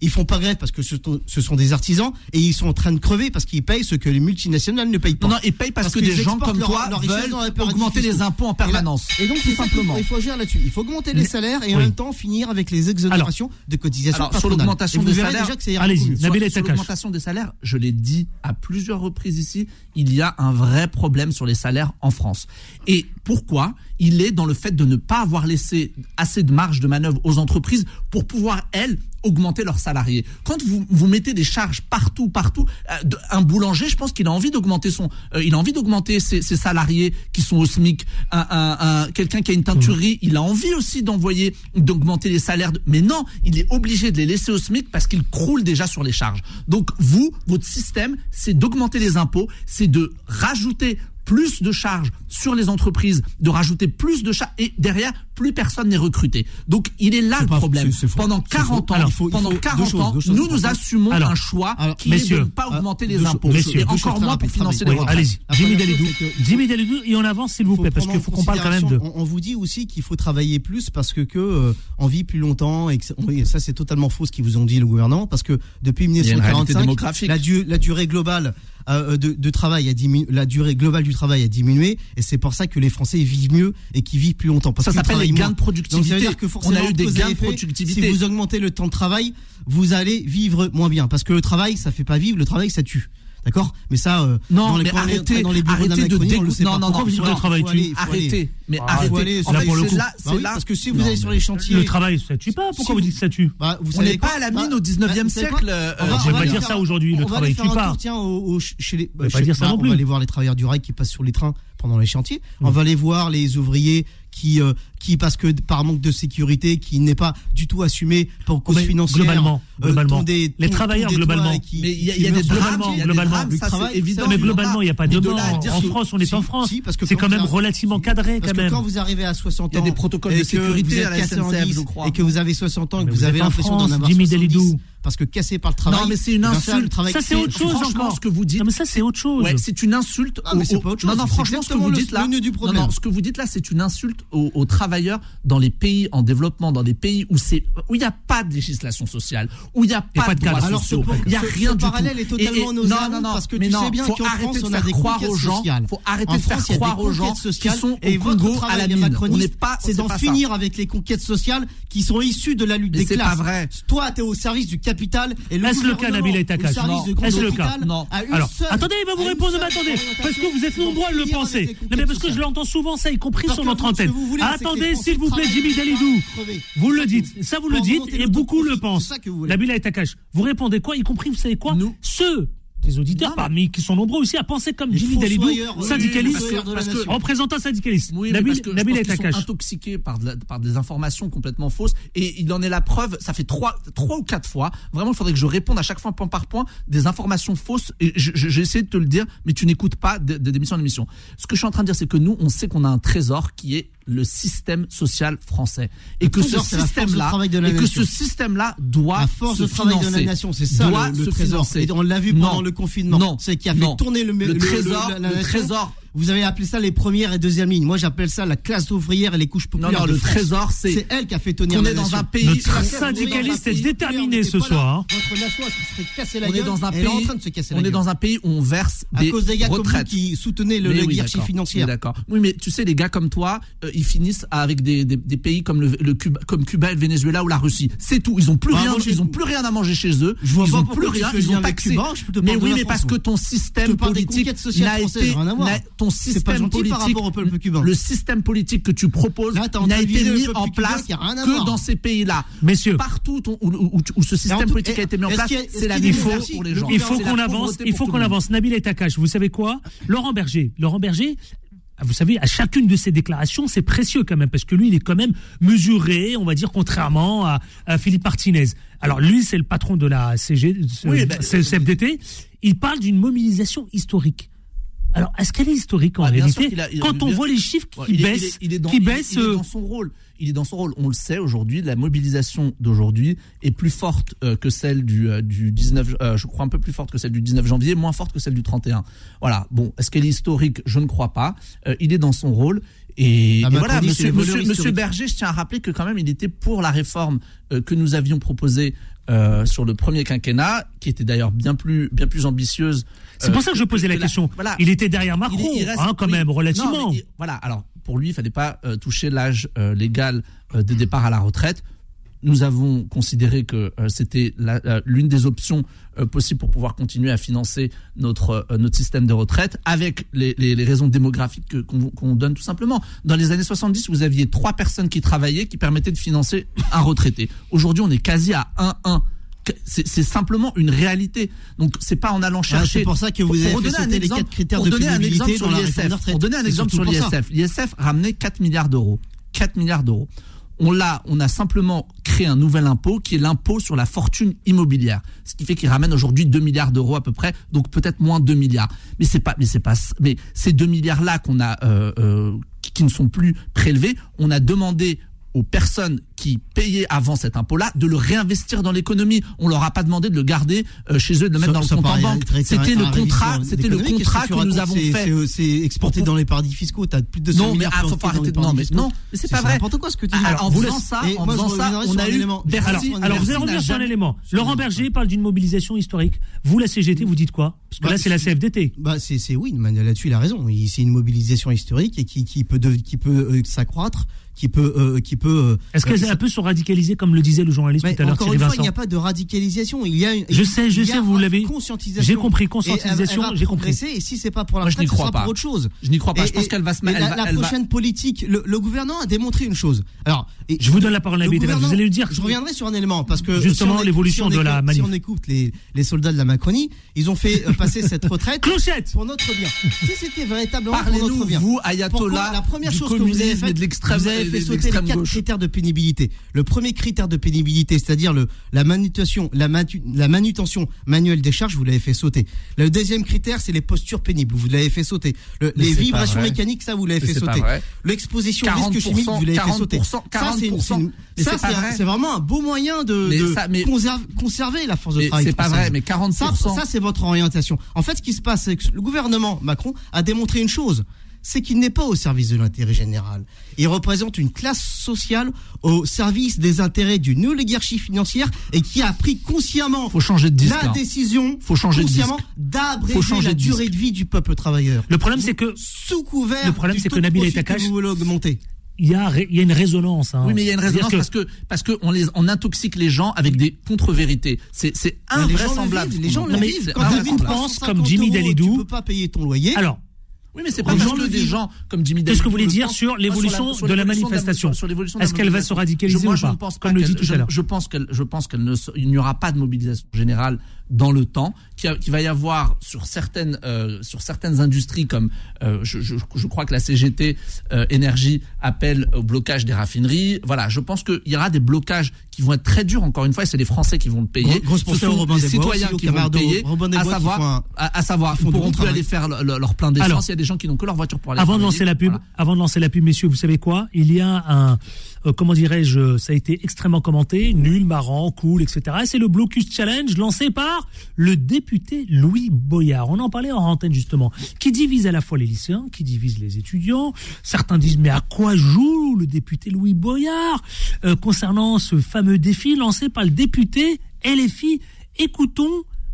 ils font pas grève parce que ce, sont des artisans et ils sont en train de crever parce qu'ils payent ce que les multinationales ne payent pas. Non, ils payent parce, que, des gens comme toi veulent augmenter les impôts en permanence. Et, donc, tout simplement. Il faut agir là-dessus. Il faut augmenter les salaires et en même temps finir avec les exonérations de cotisations alors, Sur l'augmentation des salaires, allez-y. Sur l'augmentation des salaires, je l'ai dit à plusieurs reprises ici, il y a un vrai problème sur les salaires en France. Et pourquoi? il est dans le fait de ne pas avoir laissé assez de marge de manœuvre aux entreprises pour pouvoir, elles, augmenter leurs salariés. Quand vous, vous mettez des charges partout, partout, euh, un boulanger, je pense qu'il a envie d'augmenter son, euh, il a envie d'augmenter ses, salariés qui sont au SMIC. Un, Quelqu'un qui a une teinturerie, il a envie aussi d'envoyer, d'augmenter les salaires. Mais non, il est obligé de les laisser au SMIC parce qu'il croule déjà sur les charges. Donc vous, votre système, c'est d'augmenter les impôts, c'est de rajouter plus de charges sur les entreprises de rajouter plus de chats et derrière, plus personne n'est recruté. Donc il est là le problème. Pendant 40 ans, pendant ans, nous nous assumons un choix alors, qui est de ne pas euh, augmenter les impôts. Messieurs, et encore moins pour financer les. Allez-y, Jimmy Dalidou. Jimmy Dalidou, et on avance s'il vous plaît, parce qu'il faut qu'on parle quand même de... On vous dit aussi qu'il faut travailler plus parce que, euh, on vit plus longtemps et ça c'est totalement faux ce qu'ils vous ont dit le gouvernement parce que depuis 1945, la, durée globale euh, de, travail a diminué, la durée globale du travail a diminué et c'est pour ça que les Français vivent mieux et qui vivent plus longtemps. Parce que ça s'appelle les gains de productivité. On a eu des gains de productivité. Si vous augmentez le temps de travail, vous allez vivre moins bien. Parce que le travail, ça fait pas vivre, le travail, ça tue. D'accord? Mais ça, euh, non, dans les mais arrêtez, dans les arrêtez de, de dégoûter. Non, non, non, vous le travail. Arrêtez. Mais arrêtez. En fait, c'est bah là. Parce que si vous allez sur les chantiers. Le travail, ça tue pas. Pourquoi vous dites ça tue bah, On n'est pas à la bah, mine au 19e siècle. Euh, on euh, vais pas dire ça aujourd'hui. Le travail tue pas. On va pas dire ça non plus. On va aller voir les travailleurs du rail qui passent sur les trains pendant les chantiers. On mm. va aller voir les ouvriers qui, euh, qui parce que par manque de sécurité, qui n'est pas du tout assumé pour cause financière. Globalement, euh, globalement. Les travailleurs, globalement. Il y, a, des globalement, mais globalement, il n'y a pas de, de mort. En France, on est si, en France. Si, c'est quand, même relativement cadré, quand même. Quand vous arrivez à 60 ans, il y a des protocoles de sécurité à la SNCF, je crois. Et que vous avez 60 ans, et que vous avez l'impression d'en avoir 70 parce que cassé par le travail. Non, mais c'est une insulte. Travail ça, c'est autre chose encore. ce que vous dites. Non, mais ça, c'est autre chose. Ouais, c'est une insulte. Ah, mais pas autre chose. Non, non, franchement, ce que vous dites là. Non, non, ce que vous dites là, c'est une insulte aux, aux, travailleurs dans les pays en développement, dans les pays où c'est où il n'y a pas de législation sociale, où il n'y a pas, pas de, de cadre Alors. Il n'y a rien ce du parallèle est totalement nauséabond non, non, parce que tu sais bien qu'en France, on a des croire aux gens. Faut arrêter de faire croire aux gens qui sont et votre à la mine. C'est d'en finir avec les conquêtes sociales qui sont issues de la lutte des classes. C'est pas vrai. Toi, t'es au service du capital est-ce le cas, Nabil Etakash Est-ce le cas Non. Alors, attendez, il va vous répondre, mais attendez, parce que vous êtes nombreux à le penser. Non, mais parce que je l'entends souvent, ça, y compris sur notre antenne. Attendez, s'il vous plaît, Jimmy Dalidou. Vous le dites, ça vous le dites, et beaucoup le pensent. Nabil Etakash, vous répondez quoi, y compris, vous savez quoi Ceux des auditeurs Non, mais- parmi qui sont nombreux aussi à penser comme Jimmy Dalidou, oui, syndicaliste, la parce que- représentant syndicaliste. Oui, Nabil, parce que je Nabil pense est qu'ils à sont intoxiqués par, de la- par des informations complètement fausses et il en est la preuve. Ça fait trois, trois ou quatre fois. Vraiment, il faudrait que je réponde à chaque fois point par point des informations fausses. Et je- je- de te le dire, mais tu n'écoutes pas d'émission en émission. Ce que je suis en train de dire, c'est que nous, on sait qu'on a un trésor qui est le système social français et Le que ce système-là et que ce système-là doit La force se de travail de la financer. nation, c'est ça Doit le, le se trésor. financer. Et on l'a vu pendant Non. le confinement. C'est qui a fait Non. tourner le, Le trésor, la- la le trésor. Vous avez appelé ça les premières et deuxièmes lignes. Moi, j'appelle ça la classe ouvrière et les couches Non, populaires. non, de le trésor, c'est C'est elle qui a fait tenir la est dans un pays. Notre syndicaliste est déterminé ce soir. hein. Votre nation, elle se serait cassée la on est gueule. dans un Elle pays. est en train de se casser la on est gueule. dans un pays où on verse à des cause des gars comme vous retraites. qui soutenaient le d'accord. financière. Oui, D'accord. Oui, mais tu sais, les gars comme toi, euh, ils finissent avec des, des, des pays comme le, le Cuba, comme Cuba, et le Venezuela ou la Russie. C'est tout. Ils ont plus Bah, rien. ils ont plus rien à manger chez eux. Je vois ils ont plus rien. Ils ont taxé. Mais oui, mais parce que ton système politique n'a été, ton système politique, par rapport au peuple cubain. le système politique que tu proposes n'a été mis en place que dans ces pays-là. Messieurs, Partout où, où- où- où ce Et système tout- politique a été mis en place, c'est la merci, pour les le gens. il faut qu'on avance, il faut qu'on avance. Nabil à cache. Vous savez quoi? Laurent Berger. Laurent Berger, vous savez, à chacune de ses déclarations, c'est précieux quand même, parce que lui, il est quand même mesuré, on va dire, contrairement à, à Philippe Martinez. Alors lui, c'est le patron de la CG, Oui, ben, CFDT. Il parle d'une mobilisation historique. Alors, est-ce qu'elle est historique en Ah, bien sûr réalité a- Quand on bien- voit les chiffres qui il est- baissent, il est- il est dans- qui baissent, il est euh, dans son rôle. Il est dans son rôle. On le sait aujourd'hui. La mobilisation d'aujourd'hui est plus forte euh, que celle du, euh, du 19. euh, je crois un peu plus forte que celle du 19 janvier, moins forte que celle du 31. Voilà. Bon, est-ce qu'elle est historique? Je ne crois pas. Euh, il est dans son rôle. Et, La et voilà, monsieur, monsieur, monsieur. Berger, je tiens à rappeler que quand même, il était pour la réforme euh, que nous avions proposée euh, sur le premier quinquennat, qui était d'ailleurs bien plus, bien plus ambitieuse. c'est pour euh, ça que je posais la que question. Voilà. Il était derrière Macron, est- il reste- hein, quand oui. même, relativement. Non, mais il- voilà. Alors, pour lui, il fallait pas euh, toucher l'âge euh, légal euh, de départ à la retraite. Nous avons considéré que euh, c'était l'une des options euh, possibles pour pouvoir continuer à financer notre euh, notre système de retraite avec les, les, les raisons démographiques que- qu'on donne tout simplement. Dans les années 70, vous aviez trois personnes qui travaillaient qui permettaient de financer un retraité. Aujourd'hui, on est quasi à 1-1. C'est simplement une réalité. Donc c'est pas en allant Ah, chercher. c'est pour ça que vous avez fait redonner un sauter les exemple- quatre critères pour de donner un pénibilité exemple sur l'ISF. Pour donner un exemple sur pour l'ISF. L'ISF ramenait 4 milliards d'euros. 4 milliards d'euros. On l'a, on a simplement créé un nouvel impôt qui est l'impôt sur la fortune immobilière, ce qui fait qu'il ramène aujourd'hui 2 milliards d'euros à peu près, donc peut-être moins 2 milliards. Mais c'est pas, mais c'est pas, mais ces 2 milliards là qu'on a, euh, euh, qui, qui ne sont plus prélevés, on a demandé aux personnes qui payaient avant cet impôt-là de le réinvestir dans l'économie. On leur a pas demandé de le garder euh, chez eux, de le mettre Ça- dans le compte en banque. C'était le contrat, c'était le contrat que nous avons C'est- fait. c'est- C'est exporté dans les paradis fiscaux. T'as plus de 200 Non, mais ah, faut pas arrêter de- non, mais non, mais c'est pas vrai. n'importe quoi ce que tu dis. Alors, en faisant ça, en faisant ça, on a un eu Alors, vous allez revenir sur un élément. Laurent Berger parle d'une mobilisation historique. Vous, la CGT, vous dites quoi? Parce que Bah, là, c'est la CFDT. Bah c'est c'est oui, là-dessus il a raison. C'est une mobilisation historique et qui, qui peut de- qui peut euh, s'accroître, qui peut euh, qui peut. euh, Est-ce euh, un peu sont radicalisées, comme le disait le journaliste mais tout à l'heure, encore une fois, il n'y a pas de radicalisation. Il y a une, Je sais, je sais, vous l'avez- conscientisation. J'ai compris, conscientisation, j'ai compris. Et si c'est pas pour la Moi, je n'y retraite, ce crois sera pas. pour autre chose. Je n'y crois pas. Et- je pense qu'elle va se mettre. la, va- prochaine politique, le, le gouvernement a démontré une chose. Alors, et- Je vous donne la parole, Delaf. Vous allez le dire. Je reviendrai sur un élément parce que Justement, si l'évolution si de la manif. Si on écoute les, les soldats de la Macronie, ils ont fait euh, passer cette retraite Clochette pour notre bien. Si c'était véritablement pour Parlez-nous, notre bien. vous, ayatollah, la première chose que vous avez communisme fait, et de l'extrême vous avez et fait de sauter les quatre critères de pénibilité. Le premier critère de pénibilité, c'est-à-dire le la manutention, la, matu- la manutention manuelle des charges, vous l'avez fait sauter. Le deuxième critère, c'est les postures pénibles, vous l'avez fait sauter. Le- les vibrations mécaniques, ça vous l'avez fait sauter. L'exposition au 40%, risque chimique, vous l'avez fait sauter. 40%, Ça, c'est vrai. vraiment un beau moyen de, Mais de ça- mais- conserve- conserver la force de Mais travail. c'est pas vrai, mais 40%. Ça, ça c'est votre orientation. En fait, ce qui se passe, c'est que le gouvernement Macron a démontré une chose c'est qu'il n'est pas au service de l'intérêt général. Il représente une classe sociale au service des intérêts d'une oligarchie financière et qui a pris consciemment Faut changer de disque. la là. décision Faut changer consciemment d'abréger la de disque. durée de vie du peuple travailleur. Le problème, c'est que Sous couvert Le problème, du c'est que Nabil vous voulez augmenter. il y a, ré- il y a une résonance. hein. Oui, mais il y a une résonance que- parce que parce que on les on intoxique les gens avec des contre-vérités. C'est c'est Mais les gens le invraisemblable. vivent, Les gens le vivent. Quand pense 350 comme Jimmy Dalidou. Tu peux pas payer ton loyer. Alors, Oui, mais c'est pas parce que des gens comme Jimmy Qu'est-ce que vous voulez le dire sur l'évolution de la manifestation Est-ce qu'elle va se radicaliser ou je pas Comme le dit tout à l'heure. je pense qu'elle, je pense qu'elle ne, se- il n'y aura pas de mobilisation générale dans le temps, qu'il va y avoir sur certaines, euh, sur certaines industries comme, euh, je, je, je crois que la CGT euh, énergie appelle au blocage des raffineries. Voilà, je pense qu'il y aura des blocages qui vont être très durs. Encore une fois, et c'est les Français qui vont le payer. Grosse Ce sont les des citoyens qui vont le payer. À savoir, un- à, à savoir, ils du pourront plus aller faire le- le- leur plein d'essence. Il y a des gens qui n'ont que leur voiture pour aller Avant de lancer la pub, Voilà. avant de lancer la pub, messieurs, vous savez quoi? Il y a un, euh, comment dirais-je, ça a été extrêmement commenté, nul, marrant, cool, etc. Et c'est le Blocus Challenge lancé par le député Louis Boyard. On en parlait en antenne justement, qui divise à la fois les lycéens, qui divise les étudiants. Certains disent mais à quoi joue le député Louis Boyard euh, concernant ce fameux défi lancé par le député LFI Écoutons.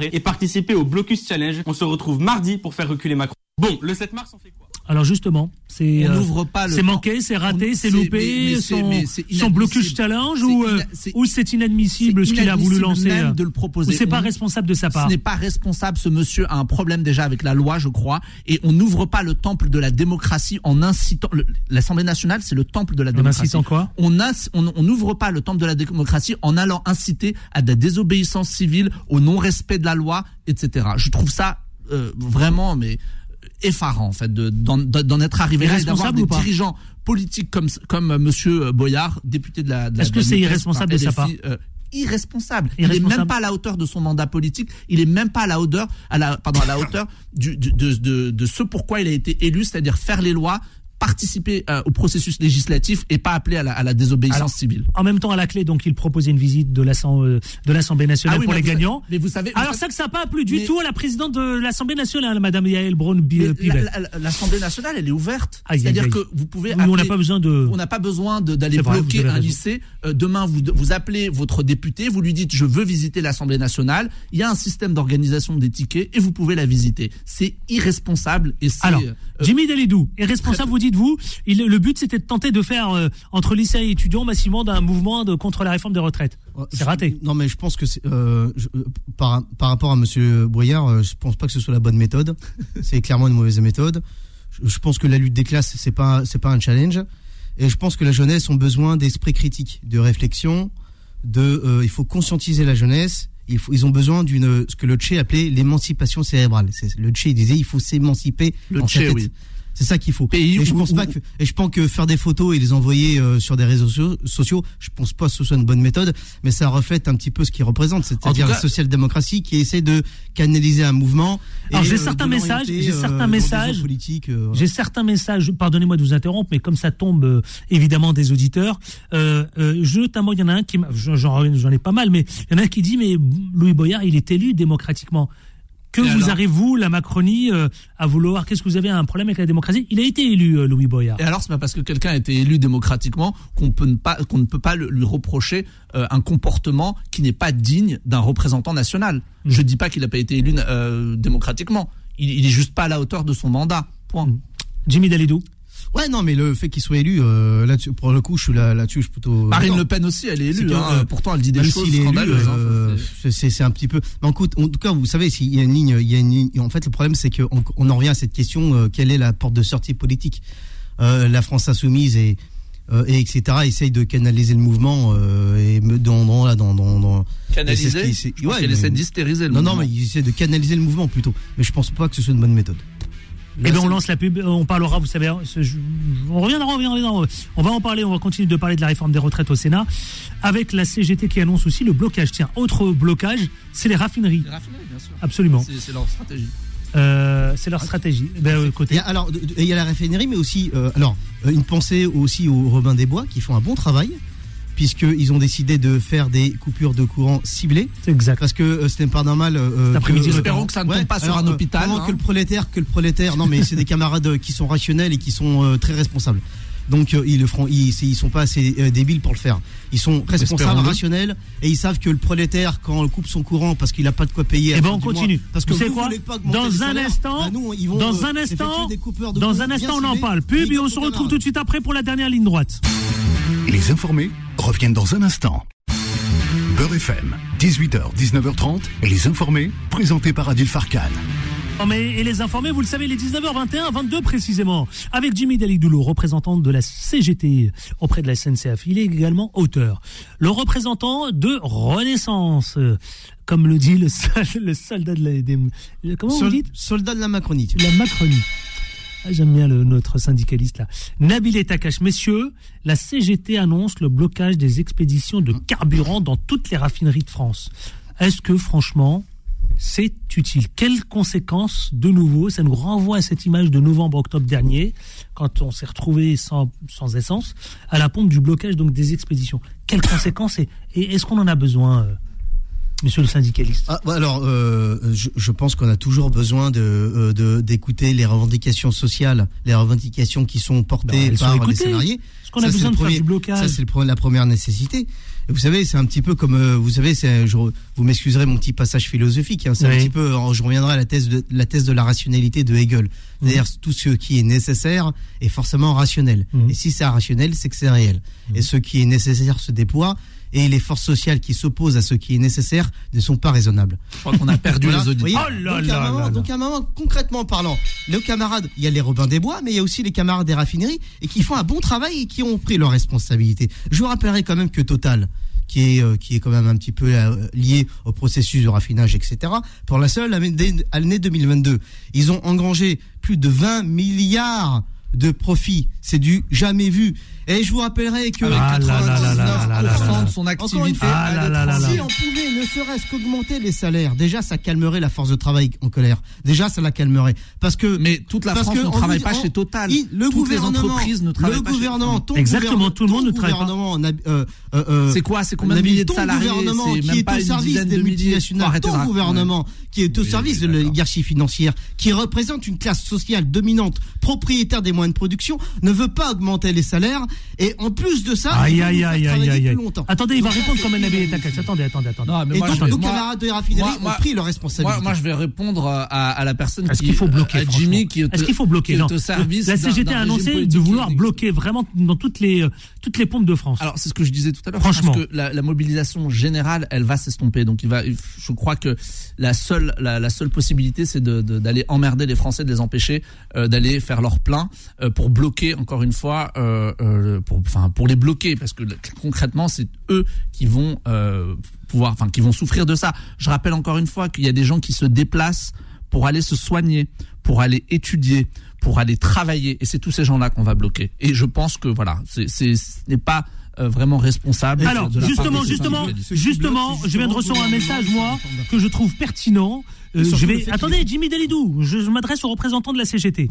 et participer au Blocus Challenge. On se retrouve mardi pour faire reculer Macron. Bon, le 7 mars, on fait quoi? Alors justement, c'est On euh, n'ouvre pas le c'est temps. manqué, c'est raté, c'est loupé, mais- mais son, blocus challenge ou, euh, ou c'est inadmissible ce qu'il a voulu lancer même euh, de le proposer. c'est pas On- responsable de sa part. Ce n'est pas responsable. Ce monsieur a un problème déjà avec la loi, je crois, et on n'ouvre pas le temple de la démocratie en incitant. L'Assemblée nationale, c'est le temple de la En démocratie. incitant quoi? On n'ouvre pas le temple de la démocratie en allant inciter à de la désobéissance civile, au non-respect de la loi, etc. Je trouve ça euh, vraiment, mais effarant en fait de- d'en d'en être arrivé là et d'avoir des dirigeants politiques comme comme euh, Monsieur Boyard, député de la. de la- Est-ce que de c'est irresponsable de sa part euh, irresponsable. Il est Irresponsable. même pas à la hauteur de son mandat politique. Il est même pas à la hauteur, à la, pardon, à la hauteur du, du- de, de, de ce pourquoi il a été élu, c'est-à-dire faire les lois, participer euh, au processus législatif et pas appeler à la, à la désobéissance Alors, civile. En même temps, à la clé, donc, il proposait une visite de l'Assemblée euh, l'Assemblée nationale Ah oui, pour les savez- gagnants. mais vous savez, vous Alors savez- ça que ça n'a pas plu du mais- tout à la présidente de l'Assemblée nationale, Madame Yael Braun Mais Pivet. la- la- L'Assemblée nationale, elle est ouverte. C'est-à-dire que vous pouvez. Oui, on n'a appeler- pas besoin de. On n'a pas besoin d'aller bloquer un raison. lycée. Euh, demain, vous, vous appelez votre député, vous lui dites je veux visiter l'Assemblée nationale. Il y a un système d'organisation des tickets et vous pouvez la visiter. C'est irresponsable et c'est. Alors, euh, Jimmy Dalidou est responsable, vous dites-vous. Il, le but, c'était de tenter de faire euh, entre lycéens et étudiants massivement d'un mouvement de, contre la réforme des retraites. C'est raté. Non, mais je pense que euh, je- euh, par, par rapport à Monsieur Boyard, je pense pas que ce soit la bonne méthode. c'est clairement une mauvaise méthode. Je, je pense que la lutte des classes, c'est pas, c'est pas un challenge. Et je pense que la jeunesse ont besoin d'esprit critique, de réflexion, de, euh, il faut conscientiser la jeunesse. Il faut, ils ont besoin d'une, ce que le Che appelait l'émancipation cérébrale. Le Che disait, il faut s'émanciper. Le en sa Che, tête. oui. C'est ça qu'il faut. Et je pense pas que, et je pense que faire des photos et les envoyer euh, sur des réseaux so- sociaux, je pense pas que ce soit une bonne méthode, mais ça reflète un petit peu ce qu'il représente, c'est-à-dire la social-démocratie qui essaie de canaliser un mouvement. Alors, j'ai euh, certains de messages, j'ai euh, certains messages. eaux politiques, euh, voilà. J'ai certains messages, pardonnez-moi de vous interrompre, mais comme ça tombe euh, évidemment des auditeurs, euh, euh, je, notamment il y en a un qui, j'en ai pas mal, mais il y en a un qui dit mais Louis Boyard il est élu démocratiquement. Que Et vous alors arrivez-vous, la Macronie, euh, à vouloir? Qu'est-ce que vous avez un problème avec la démocratie? Il a été élu, euh, Louis Boyard. Et alors, c'est pas parce que quelqu'un a été élu démocratiquement qu'on peut ne pas, qu'on ne peut pas lui reprocher euh, un comportement qui n'est pas digne d'un représentant national. Mm. Je dis pas qu'il n'a pas été élu euh, démocratiquement. Il, il est juste pas à la hauteur de son mandat. Point. Mm. Jimmy Dalidou. Ouais, non, mais le fait qu'il soit élu, euh, là-dessus, pour le coup, je suis là, là-dessus, je suis plutôt. Marine. Le Pen aussi, elle est élue. hein. euh, Pourtant, elle dit des choses scandaleuses. hein. euh, c'est- un petit peu. Mais en, en tout cas, vous savez, s'il y a une ligne, il y a une ligne. En fait, le problème, c'est qu'on on en revient à cette question euh, quelle est la porte de sortie politique? Euh, La France insoumise et, euh, et etc. essaye de canaliser le mouvement euh, et me dans, dans, là, dans, dans, dans- Canaliser. ce qui- ouais, mais- essaie d'hystériser le Non, non, mouvement. mais il essaie de canaliser le mouvement plutôt. Mais je pense pas que ce soit une bonne méthode. Eh bien, on lance la pub, on parlera, vous savez, ce- je- on reviendra, on reviendra, on va en parler, on va continuer de parler de la réforme des retraites au Sénat, avec la CGT qui annonce aussi le blocage. Tiens, autre blocage, c'est les raffineries. Les raffineries, bien sûr. Absolument. C'est leur stratégie. Euh, c'est leur stratégie. Ben, euh, Il côté. y a, alors, il y a la raffinerie, mais aussi, euh, alors, euh, une pensée aussi aux Robin des Bois qui font un bon travail. Puisqu'ils ont décidé de faire des coupures de courant ciblées. Exact. Parce que euh, ce n'est pas normal. euh, Cet après-midi, Espérons que ça ne tombe pas sur un euh, hôpital, hein. que le prolétaire, que le prolétaire. Non, mais c'est des camarades euh, qui sont rationnels et qui sont euh, très responsables. Donc euh, ils le feront. Ils, sont pas assez euh, débiles pour le faire. Ils sont responsables, rationnels et ils savent que le prolétaire, quand on coupe son courant parce qu'il a pas de quoi payer. à Eh ben on mois, continue. parce que vous vous quoi voulez pas Dans un instant, bah nous, ils vont, dans euh, un instant, des de dans un instant, on en parle. Pub Et et on se retrouve tout de suite après pour la dernière ligne droite. Les informés reviennent dans un instant. Beurre FM, 18h, 19h30, les informés, présentés par Adil Farkan. Mais- et les informés, vous le savez, les 19h21, 22 précisément, avec Jimmy Dalidoulou, représentant de la CGT auprès de la SNCF. Il est également auteur. Le représentant de Renaissance, euh, comme le dit le, sol- le soldat de la... des- comment vous dites? soldat de la Macronie. La Macronie. Ah, J'aime bien le, notre syndicaliste là. Nabil et Takash. Messieurs, la CGT annonce le blocage des expéditions de carburant dans toutes les raffineries de France. Est-ce que franchement, c'est utile Quelles conséquences de nouveau Ça nous renvoie à cette image de novembre-octobre dernier, quand on s'est retrouvé sans, sans essence, à la pompe du blocage donc des expéditions. Quelles conséquences et, et est-ce qu'on en a besoin, euh, monsieur le syndicaliste? Ah, bah alors, euh, je, je pense qu'on a toujours besoin de euh, de- d'écouter les revendications sociales, les revendications qui sont Ben, portées sont par les salariés. Est-ce qu'on a Ça, besoin de faire du blocage? Ça, c'est la première nécessité. Et vous savez, c'est un petit peu comme, euh, vous savez, c'est, je, vous m'excuserez mon petit passage philosophique. Hein, c'est Oui. un petit peu, je reviendrai à la thèse de la thèse de la rationalité de Hegel. Mhm. C'est-à-dire tout ce qui est nécessaire est forcément rationnel. Mhm. Et si c'est rationnel, c'est que c'est réel. Et ce qui est nécessaire se déploie. Et les forces sociales qui s'opposent à ce qui est nécessaire ne sont pas raisonnables. Je crois qu'on a perdu Voilà. les auditeurs. Oh là donc, là à moment, là là. donc à un moment, concrètement parlant, les camarades, il y a les Robins des Bois, mais il y a aussi les camarades des raffineries et qui font un bon travail et qui ont pris leurs responsabilités. Je vous rappellerai quand même que Total, qui est euh, qui est quand même un petit peu euh, lié au processus de raffinage, etc. Pour la seule année 2022, ils ont engrangé plus de 20 milliards de profits. C'est du jamais vu. Et je vous rappellerai que ah 99% de son activité. Si on pouvait ne serait-ce qu'augmenter les salaires, déjà ça calmerait la force de travail en colère. Déjà ça la calmerait. Parce que mais toute la France ne travaille pas chez Total. Le Toutes gouvernement, les entreprises ne le gouvernement, chez Exactement, tout le monde ne travaille pas. C'est quoi C'est combien de milliers de salariés gouvernement qui est au service des multinationales, ton gouvernement qui est au service de l'oligarchie financière, qui représente une classe sociale dominante, propriétaire des moyens de production, ne veut pas augmenter les salaires et en plus de ça, Aïe, aïe, aïe, aïe, travailler aïe, aïe. plus longtemps. Attendez, il va répondre comme un. Takash. Attendez, attendez, attendez. Non, mais Et moi, donc, je vais- nos moi- camarades de raffinerie moi- ont pris leurs Moi, responsabilités. moi, je vais répondre à, à la personne Est-ce qui qu'il faut bloquer à Jimmy qui est Est-ce qu'il faut bloquer Non. au service La CGT a annoncé de vouloir bloquer vraiment dans toutes les euh, toutes les pompes de France. Alors c'est ce que je disais tout à l'heure. Franchement. je pense que la, la mobilisation générale, elle va s'estomper. Donc il va, je crois que la seule la, la seule possibilité, c'est de- de- d'aller emmerder les Français, de les empêcher euh, d'aller faire leur plein euh, pour bloquer encore une fois, euh, euh, pour enfin pour les bloquer parce que concrètement c'est eux qui vont euh, pouvoir, enfin qui vont souffrir de ça. Je rappelle encore une fois qu'il y a des gens qui se déplacent pour aller se soigner, pour aller étudier, pour aller travailler. Et c'est tous ces gens-là qu'on va bloquer. Et je pense que voilà, c'est, c'est, ce n'est pas euh, vraiment responsable. Alors, de la part justement, justement, justement, je viens de recevoir un message, moi, que je trouve pertinent. Euh, je vais, attendez, Jimmy Dalidou, je, je m'adresse aux représentants de la CGT.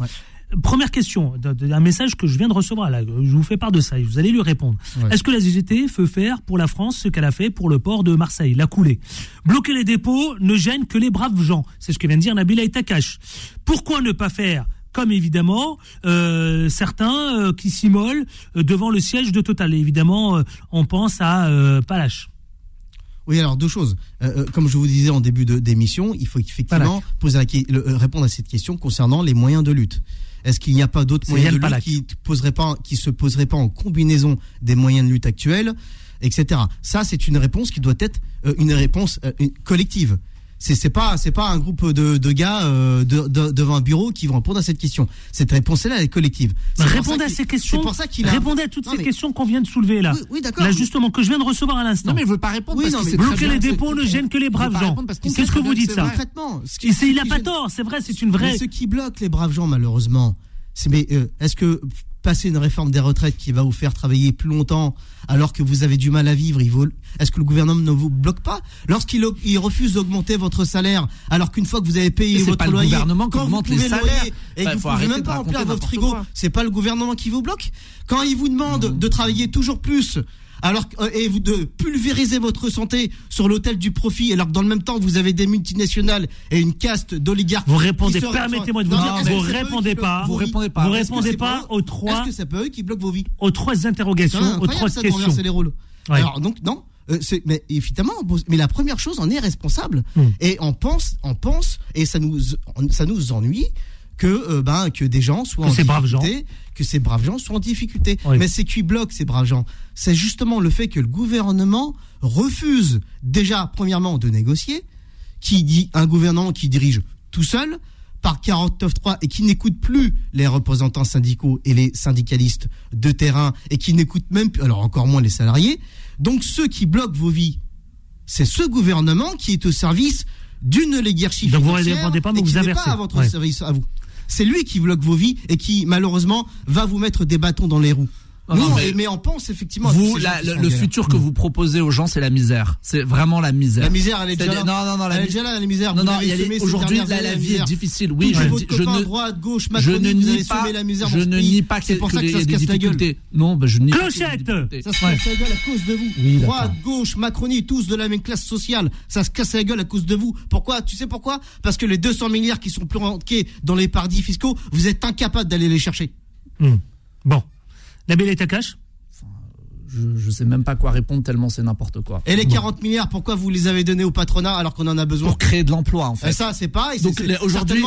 Première question, un message que je viens de recevoir là, je vous fais part de ça, et vous allez lui répondre. Ouais. Est-ce que la CGT peut faire pour la France ce qu'elle a fait pour le port de Marseille, la coulée? Bloquer les dépôts ne gêne que les braves gens, c'est ce que vient de dire Nabila Itakash. Pourquoi ne pas faire comme évidemment euh, certains euh, qui s'immolent euh, devant le siège de Total. Et évidemment, on pense à Palache. Oui, alors deux choses. Euh, comme je vous disais en début d'émission, il faut effectivement poser la que- le- répondre à cette question concernant les moyens de lutte. Est-ce qu'il n'y a pas d'autres moyens de lutte Palak. qui pas, qui se poseraient pas en combinaison des moyens de lutte actuels, etc. Ça, c'est une réponse qui doit être euh, une réponse euh, collective. C'est c'est pas c'est pas un groupe de, de gars euh, de- de- devant un bureau qui vont répondre à cette question. Cette réponse-là, elle est collective. Répondez à ces questions. C'est pour ça qu'il a. Répondez à toutes Non, ces mais- questions qu'on vient de soulever là. Oui, oui, d'accord. Là, justement, que je viens de recevoir à l'instant. Non mais il veut pas répondre. Oui, parce non, très bloquer les que dépôts ne gêne que les braves gens. Qu'est-ce que vous dites ça. Concrètement, il a pas tort, c'est vrai, c'est une vraie. Ce qui bloque les braves gens, malheureusement, c'est mais euh, est-ce que passer une réforme des retraites qui va vous faire travailler plus longtemps alors que vous avez du mal à vivre, est-ce que le gouvernement ne vous bloque pas lorsqu'il il refuse d'augmenter votre salaire alors qu'une fois que vous avez payé votre pas le loyer, gouvernement qui quand vous augmente les pouvez salaires. loyer et Bah, que vous pouvez même pas remplir votre frigo, c'est pas le gouvernement qui vous bloque. Quand il vous demande de travailler toujours plus alors euh, et vous de pulvériser votre santé sur l'autel du profit, alors que dans le même temps vous avez des multinationales et une caste d'oligarques. Vous répondez, permettez-moi de vous Non, dire, vous répondez pas, vous répondez pas. Vous répondez pas aux trois, Est-ce que c'est pas eux qui bloquent vos vies aux trois interrogations, aux trois ça, questions. les rôles. Ouais. Alors donc non, euh, mais évidemment, mais la première chose, on est responsable Hmm. et on pense, on pense et ça nous, ça nous ennuie que euh, ben que des gens soient Que en ces braves difficulté, que ces braves gens soient en difficulté. Oui. Mais c'est qui bloque ces braves gens? C'est justement le fait que le gouvernement refuse déjà premièrement de négocier, qui dit un gouvernement qui dirige tout seul par 49.3 et qui n'écoute plus les représentants syndicaux et les syndicalistes de terrain et qui n'écoute même plus, alors encore moins les salariés. Donc ceux qui bloquent vos vies, c'est ce gouvernement qui est au service d'une oligarchie Donc vous répondez pas, mais vous inversez. pas à votre Ouais. service à vous. C'est lui qui bloque vos vies et qui malheureusement va vous mettre des bâtons dans les roues. Non, Nous, non, mais, mais- mais on pense effectivement. Vous, la- le, en futur que vous proposez aux gens, c'est la misère. C'est vraiment la misère. La misère, elle est déjà là. Non, non, non, la Elle est déjà là, la misère. Non, non, aujourd'hui, la, vie est difficile. Oui, je, ne, droite, gauche, je ne nie pas, la misère je ne nie pas C'est que- pour que ça que les- ça il y se a des casse la gueule. difficultés. Non, je nie qu'il ait Clochette. Ça se casse la gueule à cause de vous. Droite, gauche, Macronie, tous de la même classe sociale. Ça se casse la gueule à cause de vous. Pourquoi? Tu sais pourquoi? Parce que les 200 milliards qui sont planqués dans les paradis fiscaux, vous êtes incapable d'aller les chercher. Hmm. Bon. Nabil et Takash Je, je sais même pas quoi répondre tellement c'est n'importe quoi. Et les 40 milliards, pourquoi vous les avez donnés au patronat alors qu'on en a besoin Pour créer de l'emploi, en Et fait. ça, c'est pareil. Donc, aujourd'hui-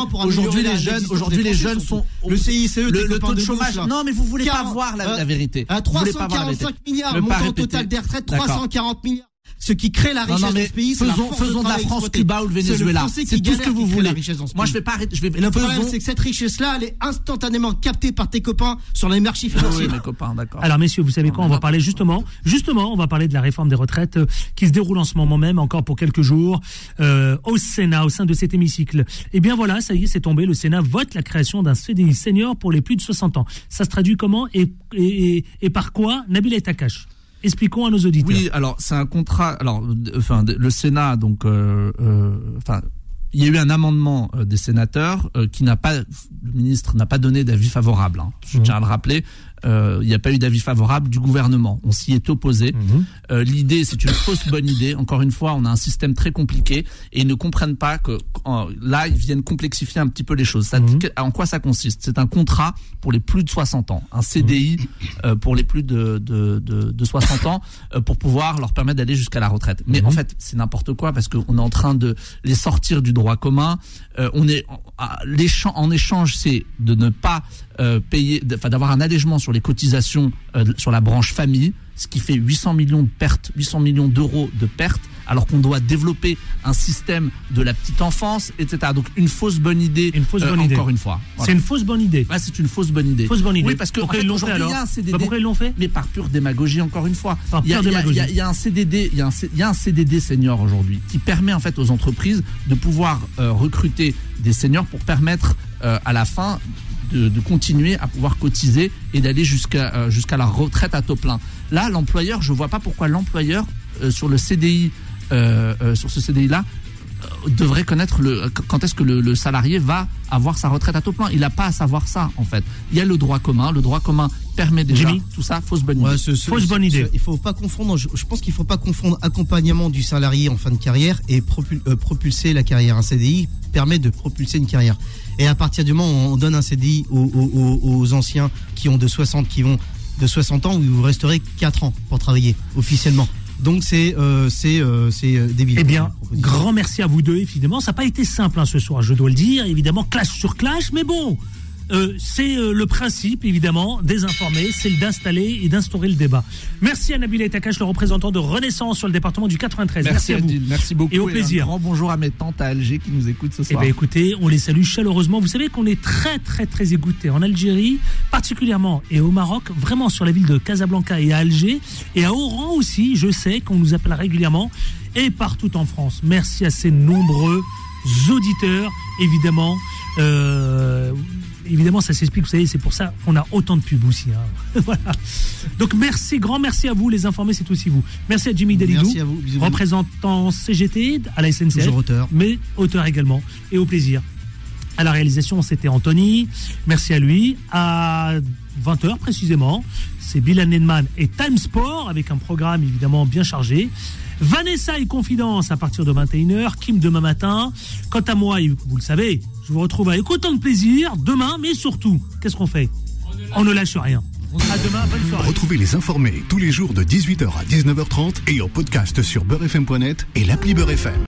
les jeunes- aujourd'hui, les jeunes sont- Le CICE, le, le taux de chômage. là. Non, mais vous voulez pas 40, voir la, euh, la vérité. À Vous voulez pas voir la 345 vérité. milliards, Ne pas montant total des retraites, D'accord. 340 milliards. Ce qui crée la Non, richesse non, mais de ce pays, c'est la faisons, force de faisons de la France, exploitée. Cuba ou le Venezuela. C'est tout ce que vous voulez. dans Moi, je vais pas arrêter. Je vais. Et le problème, faisons- c'est que cette richesse-là, elle est instantanément captée par tes copains sur les marchés Oui, financiers. mes copains, d'accord. Alors messieurs, vous savez quoi On va parler justement, justement, on va parler de la réforme des retraites euh, qui se déroule en ce moment même, encore pour quelques jours, euh, au Sénat, au sein de cet hémicycle. Et bien voilà, ça y est, c'est tombé. Le Sénat vote la création d'un CDI senior pour les plus de 60 ans. Ça se traduit comment et, et, et- et par quoi? Nabil et Takash Expliquons à nos auditeurs. Oui, alors c'est un contrat. Alors, enfin, le Sénat, donc, euh, euh, enfin, il y a eu un amendement euh, des sénateurs euh, qui n'a pas, le ministre n'a pas donné d'avis favorable. hein. je Mhm. tiens à le rappeler. Euh, il n'y a pas eu d'avis favorable du gouvernement. On s'y est opposé. Mhm. Euh, L'idée, c'est une fausse bonne idée. Encore une fois, on a un système très compliqué et ils ne comprennent pas que en- là, ils viennent complexifier un petit peu les choses. Ça, Mhm. En quoi ça consiste? C'est un contrat pour les plus de 60 ans, un CDI euh, pour les plus de, de, de, de 60 ans euh, pour pouvoir leur permettre d'aller jusqu'à la retraite. Mais Mhm. en fait, c'est n'importe quoi parce qu'on est en train de les sortir du droit commun. Euh, on est en- à- l'échan- en échange, c'est de ne pas euh, payer, d'avoir un allègement sur les cotisations euh, sur la branche famille, ce qui fait 800 millions de pertes, 800 millions d'euros de pertes, alors qu'on doit développer un système de la petite enfance, etc. Donc une fausse bonne idée. Une fausse euh, bonne idée. Encore une fois. C'est une fausse bonne idée. C'est une fausse bonne idée. Fausse bonne idée. Oui, parce que pourquoi en fait, ils l'ont fait aujourd'hui, alors il y a un CDD. Bah, Pourquoi ils l'ont fait Mais par pure démagogie, encore une fois. Par il, y a, pure il y a- il y un CDD, il y a un, C- il y a un CDD senior aujourd'hui qui permet en fait aux entreprises de pouvoir euh, recruter des seniors pour permettre euh, à la fin de, continuer à pouvoir cotiser et d'aller jusqu'à euh, jusqu'à la retraite à taux plein. Là, l'employeur, je vois pas pourquoi l'employeur euh, sur le CDI, euh, sur ce CDI là, devrait connaître le quand est-ce que le, le salarié va avoir sa retraite à taux plein. Il n'a pas à savoir ça en fait. Il y a le droit commun. Le droit commun permet déjà Jimmy tout ça. Fausse bonne idée. Ouais, ce- ce- Fausse ce- bonne idée. Il faut pas confondre. Je, je pense qu'il faut pas confondre accompagnement du salarié en fin de carrière et propul- euh, propulser la carrière. Un CDI permet de propulser une carrière. Et à partir du moment où on donne un CDI aux, aux- aux- aux anciens qui ont de 60, qui vont de 60 ans, où vous resterez 4 ans pour travailler officiellement. Donc c'est euh, c'est euh, c'est débile. Eh bien, grand merci à vous deux, évidemment. Ça n'a pas été simple hein, ce soir, je dois le dire. Évidemment, clash sur clash, mais bon, euh, c'est euh, le principe, évidemment, des informés, c'est d'installer et d'instaurer le débat. Merci à Nabil Takash, le représentant de Renaissance sur le département du 93. Merci, à vous. Adil, merci beaucoup. Et au plaisir. Un grand bonjour à mes tantes à Alger qui nous écoutent ce Eh soir. bien, écoutez, on les salue chaleureusement. Vous savez qu'on est très, très, très écoutés en Algérie, particulièrement, et au Maroc, vraiment sur la ville de Casablanca et à Alger, et à Oran aussi, je sais qu'on nous appelle régulièrement, et partout en France. Merci à ces nombreux auditeurs, évidemment. Euh, évidemment, ça s'explique, vous savez, c'est pour ça qu'on a autant de pubs aussi. hein. voilà. Donc, merci, grand merci à vous, les informés, c'est aussi vous. Merci à Jimmy bisous. représentant CGT à la SNCF Toujours auteur. mais auteur également. Et au plaisir. À la réalisation, c'était Anthony. Merci à lui. À 20h précisément, c'est Bill Nenman et Time Sport avec un programme évidemment bien chargé. Vanessa et Confidence à partir de 21h, Kim demain matin. Quant à moi, vous le savez, je vous retrouve avec autant de plaisir demain, mais surtout, qu'est-ce qu'on fait? On ne lâche rien. À demain, bonne soirée. Retrouvez les informés tous les jours de 18h à 19h30 et en podcast sur beurrefm.net et l'appli Beurrefm.